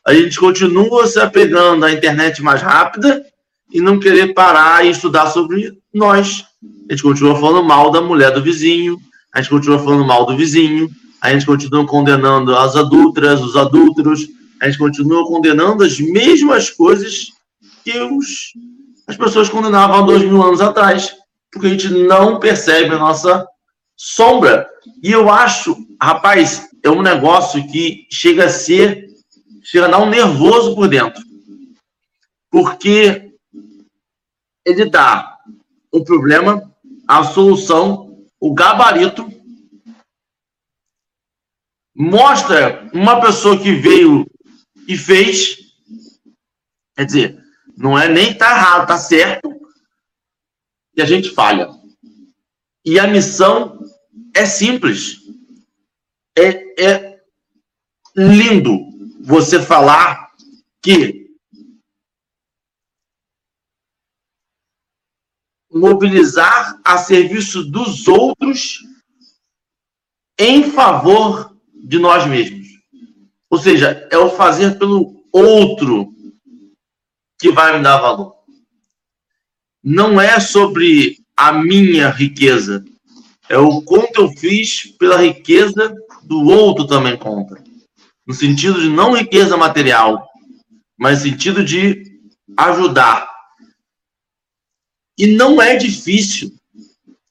A gente continua se apegando à internet mais rápida e não querer parar e estudar sobre nós. A gente continua falando mal da mulher do vizinho, a gente continua falando mal do vizinho, a gente continua condenando as adultas, os adúlteros, a gente continua condenando as mesmas coisas que os, as pessoas condenavam há dois mil anos atrás, porque a gente não percebe a nossa sombra. E eu acho, rapaz, é um negócio que chega a ser, chega a dar um nervoso por dentro. Porque ele dá o problema, a solução, o gabarito, mostra uma pessoa que veio e fez, quer dizer, não é nem tá errado, tá certo, e a gente falha. E a missão é simples. É, é lindo você falar que mobilizar a serviço dos outros em favor de nós mesmos. Ou seja, é o fazer pelo outro que vai me dar valor. Não é sobre a minha riqueza, é o quanto eu fiz pela riqueza do outro também conta. No sentido de não riqueza material, mas sentido de ajudar. E não é difícil.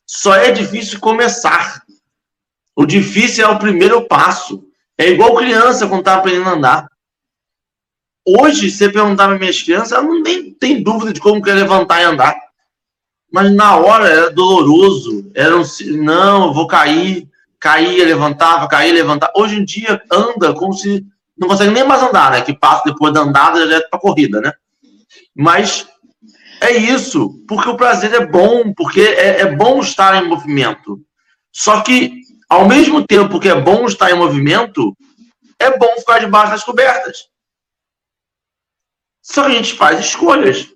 Só é difícil começar. O difícil é o primeiro passo. É igual criança quando está aprendendo a andar. Hoje, se perguntar para minhas crianças, elas não tem, tem dúvida de como quer levantar e andar. Mas na hora era doloroso. Era um, não, eu vou cair, caía, levantava, caía, levantava. Hoje em dia anda como se não consegue nem mais andar, né? Que passa depois da andada direto para corrida, né? Mas é isso, porque o prazer é bom, porque é, é bom estar em movimento. Só que, ao mesmo tempo que é bom estar em movimento, é bom ficar debaixo das cobertas. Só que a gente faz escolhas.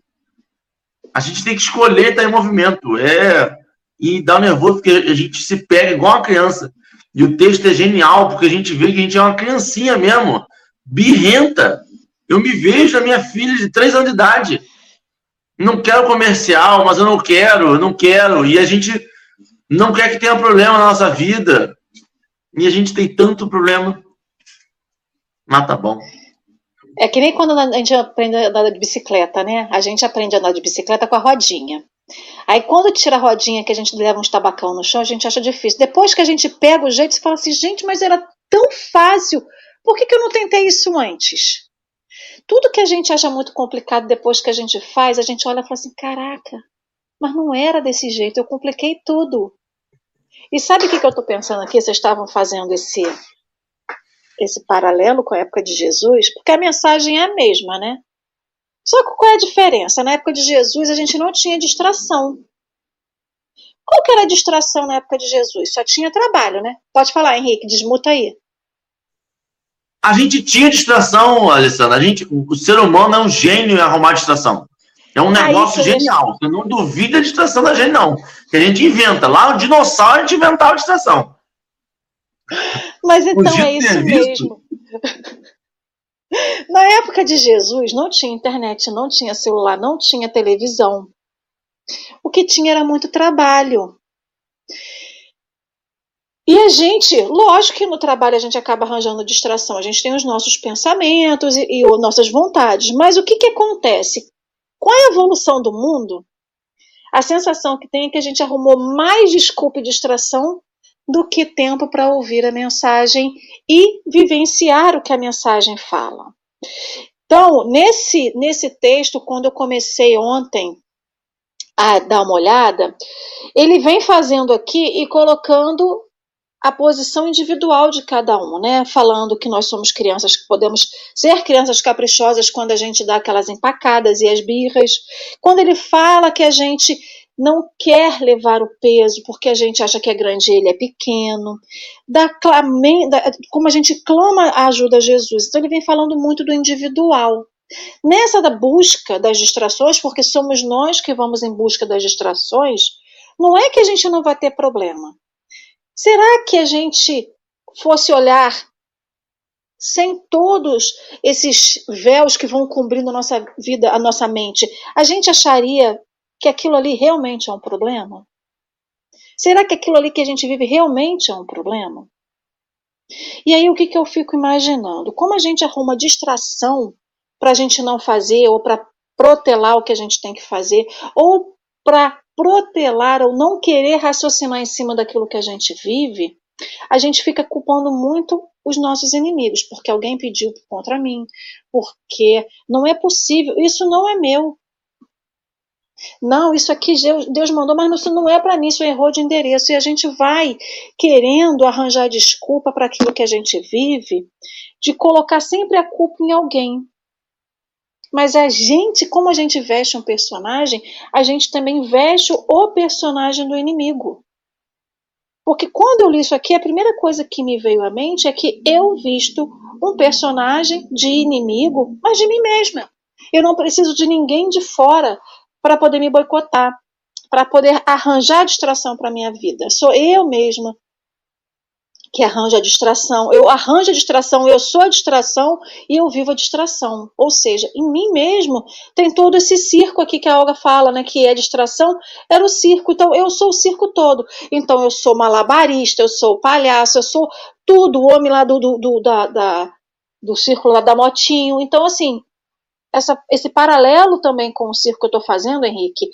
A gente tem que escolher estar em movimento. É e dá um nervoso porque a gente se pega igual uma criança. E o texto é genial, porque a gente vê que a gente é uma criancinha mesmo, birrenta. Eu me vejo a minha filha de três anos de idade. Não quero comercial, mas eu não quero, não quero. E a gente não quer que tenha problema na nossa vida. E a gente tem tanto problema. Mas tá bom. É que nem quando a gente aprende a andar de bicicleta, né? A gente aprende a andar de bicicleta com a rodinha. Aí quando tira a rodinha que a gente leva uns tabacão no chão, a gente acha difícil. Depois que a gente pega o jeito, você fala assim, gente, mas era tão fácil. Por que, que eu não tentei isso antes? Tudo que a gente acha muito complicado depois que a gente faz, a gente olha e fala assim, caraca, mas não era desse jeito, eu compliquei tudo. E sabe o que, que eu estou pensando aqui? Vocês estavam fazendo esse esse paralelo com a época de Jesus, porque a mensagem é a mesma, né? Só que qual é a diferença? Na época de Jesus a gente não tinha distração. Qual que era a distração na época de Jesus? Só tinha trabalho, né? Pode falar, Henrique, desmuta aí. A gente tinha distração, Alessandra. A gente, o ser humano é um gênio em arrumar distração. É um negócio aí, genial. Você não duvida a distração da gente, não. Que a gente inventa. Lá o dinossauro a gente inventava a distração. Mas então é isso mesmo. Na época de Jesus não tinha internet, não tinha celular, não tinha televisão. O que tinha era muito trabalho. E a gente, lógico que no trabalho a gente acaba arranjando distração, a gente tem os nossos pensamentos e, e nossas vontades, mas o que, que acontece? Com a evolução do mundo, a sensação que tem é que a gente arrumou mais desculpa e distração do que tempo para ouvir a mensagem e vivenciar o que a mensagem fala. Então, nesse, nesse texto, quando eu comecei ontem a dar uma olhada, ele vem fazendo aqui e colocando a posição individual de cada um, né? Falando que nós somos crianças que podemos ser crianças caprichosas quando a gente dá aquelas empacadas e as birras. Quando ele fala que a gente não quer levar o peso porque a gente acha que é grande e ele é pequeno, da, clame, da, como a gente clama a ajuda a Jesus. Então ele vem falando muito do individual. Nessa da busca das distrações, porque somos nós que vamos em busca das distrações, não é que a gente não vai ter problema. Será que a gente fosse olhar sem todos esses véus que vão cobrindo a nossa vida, a nossa mente, a gente acharia que aquilo ali realmente é um problema? Será que aquilo ali que a gente vive realmente é um problema? E aí o que, que eu fico imaginando? Como a gente arruma distração para a gente não fazer ou para protelar o que a gente tem que fazer, ou para protelar ou não querer raciocinar em cima daquilo que a gente vive, a gente fica culpando muito os nossos inimigos, porque alguém pediu contra mim, porque não é possível, isso não é meu. Não, isso aqui Deus mandou, mas isso não é para mim, isso errou de endereço. E a gente vai querendo arranjar desculpa para aquilo que a gente vive, de colocar sempre a culpa em alguém. Mas a gente, como a gente veste um personagem, a gente também veste o personagem do inimigo. Porque quando eu li isso aqui, a primeira coisa que me veio à mente é que eu visto um personagem de inimigo, mas de mim mesma. Eu não preciso de ninguém de fora para poder me boicotar, para poder arranjar distração para minha vida. Sou eu mesma que arranja a distração. Eu arranjo a distração, eu sou a distração e eu vivo a distração. Ou seja, em mim mesmo tem todo esse circo aqui que a Olga fala, né? Que é distração, era o circo. Então eu sou o circo todo. Então eu sou malabarista, eu sou palhaço, eu sou tudo, o homem lá do, do, do da, da, do círculo lá da motinho. Então, assim, essa, esse paralelo também com o circo que eu estou fazendo, Henrique,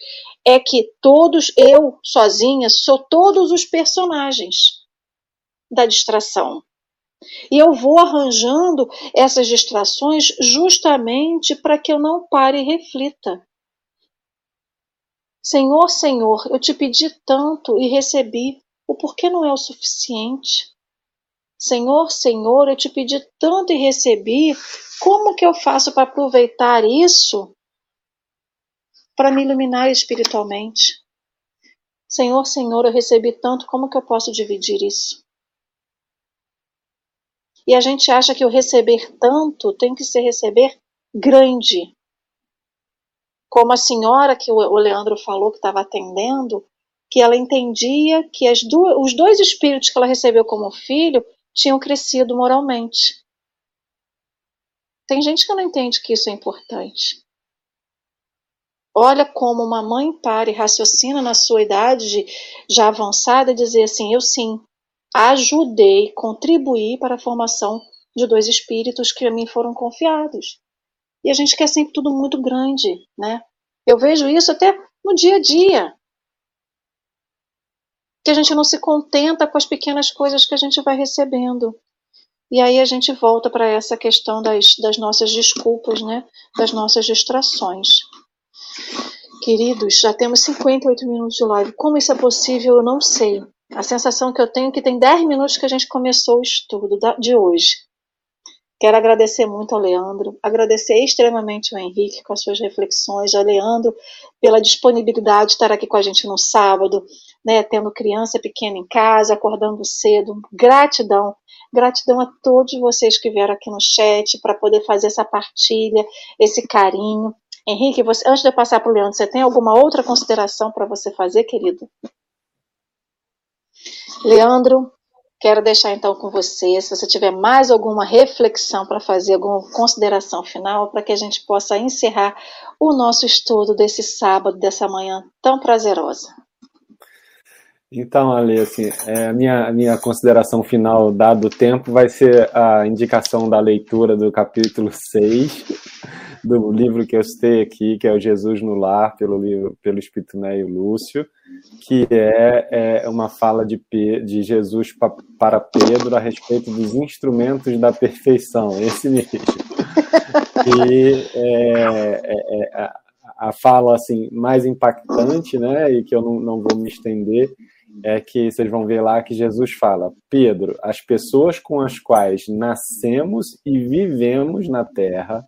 é que todos, eu sozinha, sou todos os personagens da distração. E eu vou arranjando essas distrações justamente para que eu não pare e reflita. Senhor, Senhor, eu te pedi tanto e recebi, o porquê não é o suficiente? Senhor, Senhor, eu te pedi tanto e recebi, como que eu faço para aproveitar isso para me iluminar espiritualmente? Senhor, Senhor, eu recebi tanto, como que eu posso dividir isso? E a gente acha que o receber tanto tem que ser receber grande. Como a senhora que o Leandro falou que estava atendendo, que ela entendia que os dois espíritos que ela recebeu como filho tinham crescido moralmente. Tem gente que não entende que isso é importante. Olha como uma mãe para e raciocina na sua idade já avançada e dizer assim: eu sim, ajudei, contribuí para a formação de dois espíritos que a mim foram confiados. E a gente quer sempre tudo muito grande, né? Eu vejo isso até no dia a dia. Que a gente não se contenta com as pequenas coisas que a gente vai recebendo. E aí a gente volta para essa questão das, das nossas desculpas, né? Das nossas distrações. Queridos, já temos 58 minutos de live. Como isso é possível, eu não sei. A sensação que eu tenho é que tem 10 minutos que a gente começou o estudo de hoje. Quero agradecer muito ao Leandro, agradecer extremamente ao Henrique com as suas reflexões, ao Leandro pela disponibilidade de estar aqui com a gente no sábado, né, tendo criança pequena em casa, acordando cedo. Gratidão, gratidão a todos vocês que vieram aqui no chat para poder fazer essa partilha, esse carinho. Henrique, você, antes de eu passar para o Leandro, você tem alguma outra consideração para você fazer, querido? Leandro, quero deixar então com você, se você tiver mais alguma reflexão para fazer, alguma consideração final, para que a gente possa encerrar o nosso estudo desse sábado, dessa manhã tão prazerosa. Então, Ali, assim, é, a minha, a minha consideração final, dado o tempo, vai ser a indicação da leitura do capítulo 6 do livro que eu citei aqui, que é o Jesus no Lar, pelo, livro, pelo Espírito Neio Lúcio, que é, é uma fala de, de Jesus pa, para Pedro a respeito dos instrumentos da perfeição, esse mesmo. E é, é, é, a, a fala assim, mais impactante, né, e que eu não, não vou me estender, é que vocês vão ver lá que Jesus fala: Pedro, as pessoas com as quais nascemos e vivemos na terra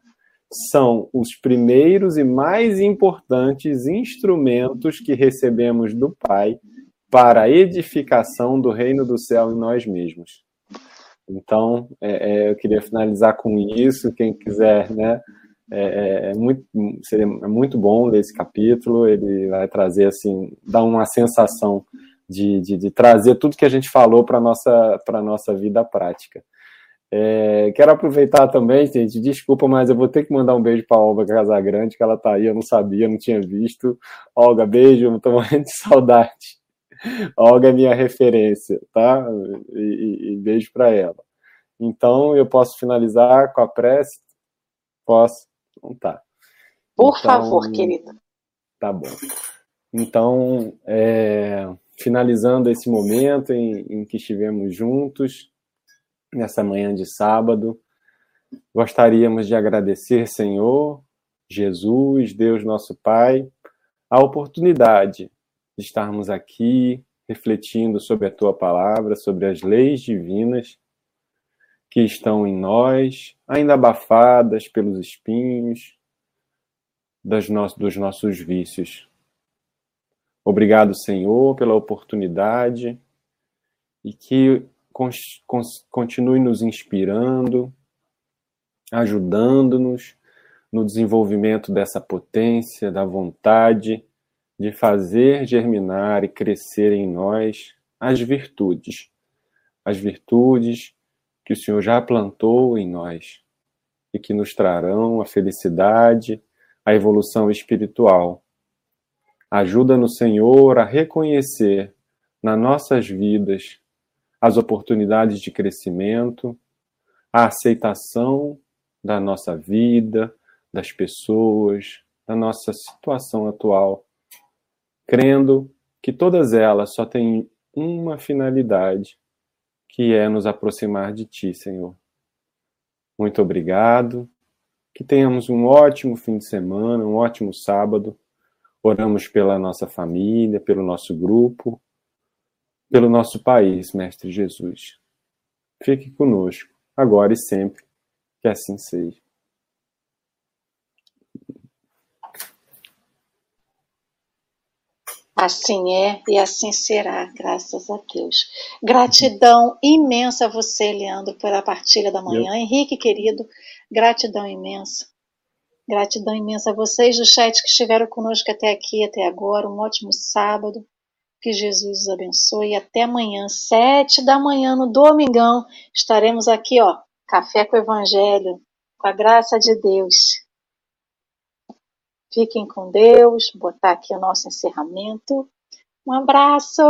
são os primeiros e mais importantes instrumentos que recebemos do Pai para a edificação do reino do céu em nós mesmos. Então, é, é, eu queria finalizar com isso. Quem quiser, né? É, é, é muito, seria é muito bom ler esse capítulo. Ele vai trazer, assim, dar uma sensação de, de, de trazer tudo que a gente falou para a nossa, nossa vida prática. É, quero aproveitar também, gente, desculpa, mas eu vou ter que mandar um beijo para a Olga Casagrande, que ela tá aí, eu não sabia, não tinha visto. Olga, beijo, estou morrendo de saudade. Olga é minha referência, tá? E, e, e beijo para ela. Então, eu posso finalizar com a prece? Posso? Então tá. Por então, favor, querida. Tá bom. Então, é, finalizando esse momento em, em que estivemos juntos, nessa manhã de sábado, gostaríamos de agradecer, Senhor, Jesus, Deus nosso Pai, a oportunidade de estarmos aqui refletindo sobre a tua palavra, sobre as leis divinas que estão em nós, ainda abafadas pelos espinhos das no dos nossos vícios. Obrigado, Senhor, pela oportunidade e que continue nos inspirando, ajudando-nos no desenvolvimento dessa potência, da vontade de fazer germinar e crescer em nós as virtudes, as virtudes que o Senhor já plantou em nós e que nos trarão a felicidade, a evolução espiritual. Ajuda no Senhor a reconhecer nas nossas vidas as oportunidades de crescimento, a aceitação da nossa vida, das pessoas, da nossa situação atual, crendo que todas elas só têm uma finalidade, que é nos aproximar de Ti, Senhor. Muito obrigado. Que tenhamos um ótimo fim de semana, um ótimo sábado. Oramos pela nossa família, pelo nosso grupo, pelo nosso país, Mestre Jesus. Fique conosco, agora e sempre. Que assim seja. Assim é e assim será, graças a Deus. Gratidão imensa a você, Leandro, pela partilha da manhã. Eu. Henrique, querido, gratidão imensa. Gratidão imensa a vocês do chat que estiveram conosco até aqui, até agora. Um ótimo sábado. Que Jesus os abençoe. E até amanhã, sete da manhã, no domingão, estaremos aqui, ó, Café com o Evangelho, com a graça de Deus. Fiquem com Deus. Botar aqui o nosso encerramento. Um abraço!